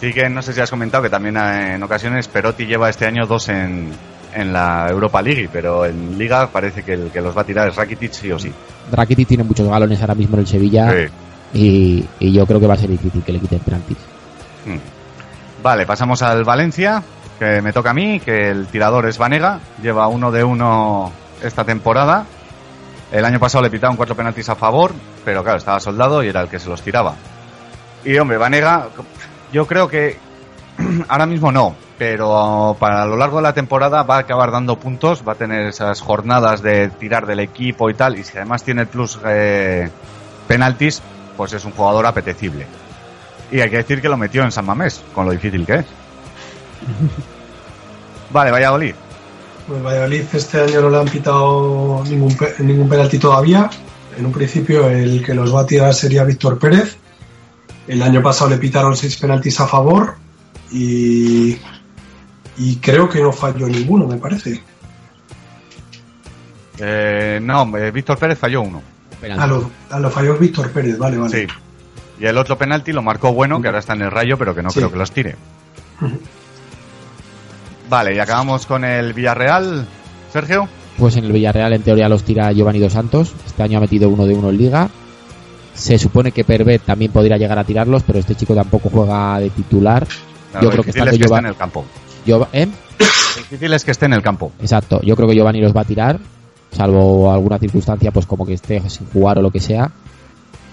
S3: Sí que no sé si has comentado que también eh, en ocasiones Perotti lleva este año dos en, en la Europa League, pero en Liga parece que el que los va a tirar es Rakitic sí o sí.
S4: Rakitic tiene muchos galones ahora mismo en el Sevilla
S3: Sí.
S4: y, y yo creo que va a ser difícil que le quiten penaltis.
S3: Mm. Vale, pasamos al Valencia, que me toca a mí, que el tirador es Vanega, lleva uno de uno esta temporada. El año pasado le pitaron cuatro penaltis a favor, pero claro, estaba soldado y era el que se los tiraba. Y hombre, Vanega, yo creo que ahora mismo no, pero para lo largo de la temporada va a acabar dando puntos, va a tener esas jornadas de tirar del equipo y tal, y si además tiene el plus eh, penaltis, pues es un jugador apetecible. Y hay que decir que lo metió en San Mamés, con lo difícil que es. Vale, Valladolid.
S5: Pues Valladolid este año no le han pitado ningún, ningún penalti todavía. En un principio el que los va a tirar sería Víctor Pérez. El año pasado le pitaron seis penaltis a favor y, y creo que no falló ninguno, me parece.
S3: Eh, no, eh, Víctor Pérez falló uno.
S5: A lo, a lo falló Víctor Pérez, vale, vale.
S3: Sí. Y el otro penalti lo marcó bueno, que ahora está en el rayo, pero que no
S5: Sí.
S3: creo que los tire. Vale, y acabamos con el Villarreal. Sergio.
S4: Pues en el Villarreal en teoría los tira Giovanni Dos Santos. Este año ha metido uno de uno en Liga. Se supone que Pervet también podría llegar a tirarlos, pero este chico tampoco juega de titular. Yo creo que
S3: difícil
S4: estando
S3: es que esté
S4: Giovanni...
S3: en el campo.
S4: Giova- ¿eh?
S3: Lo difícil es que esté en el campo.
S4: Exacto, yo creo que Giovanni los va a tirar, salvo alguna circunstancia, pues como que esté sin jugar o lo que sea.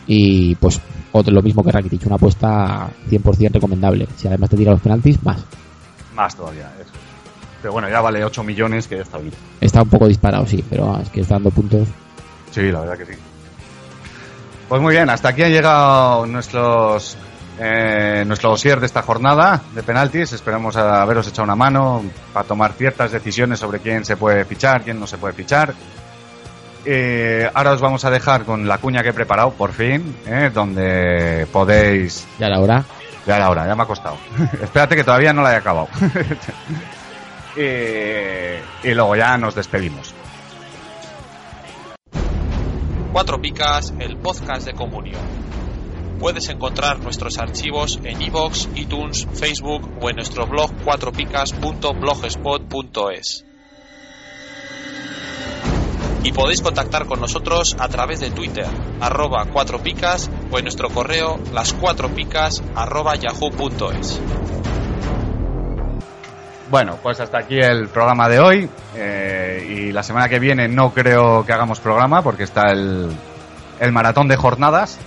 S4: Y pues otro, lo mismo que Rakitic, una apuesta 100% recomendable. Si además te tira los penaltis, más.
S3: Más todavía. eso. Pero bueno, ya vale 8 millones, que ya está bien.
S4: Está un poco disparado, sí, pero es que está dando puntos.
S3: Sí, la verdad que sí. Pues muy bien, hasta aquí han llegado nuestros eh, nuestro dossier de esta jornada de penaltis. Esperamos haberos echado una mano para tomar ciertas decisiones sobre quién se puede fichar, quién no se puede fichar. Eh, ahora os vamos a dejar con la cuña que he preparado, por fin, eh, donde podéis...
S4: Ya la hora.
S3: Ya la hora, ya me ha costado. Espérate que todavía no la he acabado. Eh, y luego ya nos despedimos.
S1: Cuatro Picas, el podcast de Comunio. Puedes encontrar nuestros archivos en iVoox, iTunes, Facebook o en nuestro blog cuatropicas.blogspot.es. Y podéis contactar con nosotros a través de Twitter, arroba cuatro picas o en nuestro correo las cuatro picas arroba yahoo.es.
S3: Bueno, pues hasta aquí el programa de hoy. eh, y la semana que viene no creo que hagamos programa porque está el, el maratón de jornadas.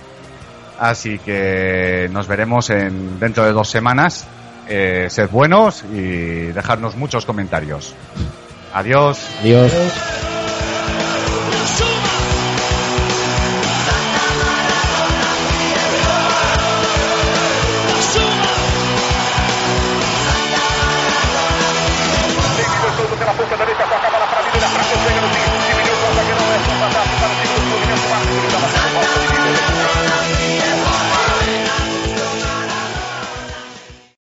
S3: Así que nos veremos en, dentro de dos semanas. Eh, sed buenos y dejarnos muchos comentarios. Adiós.
S4: Adiós.
S5: Adiós.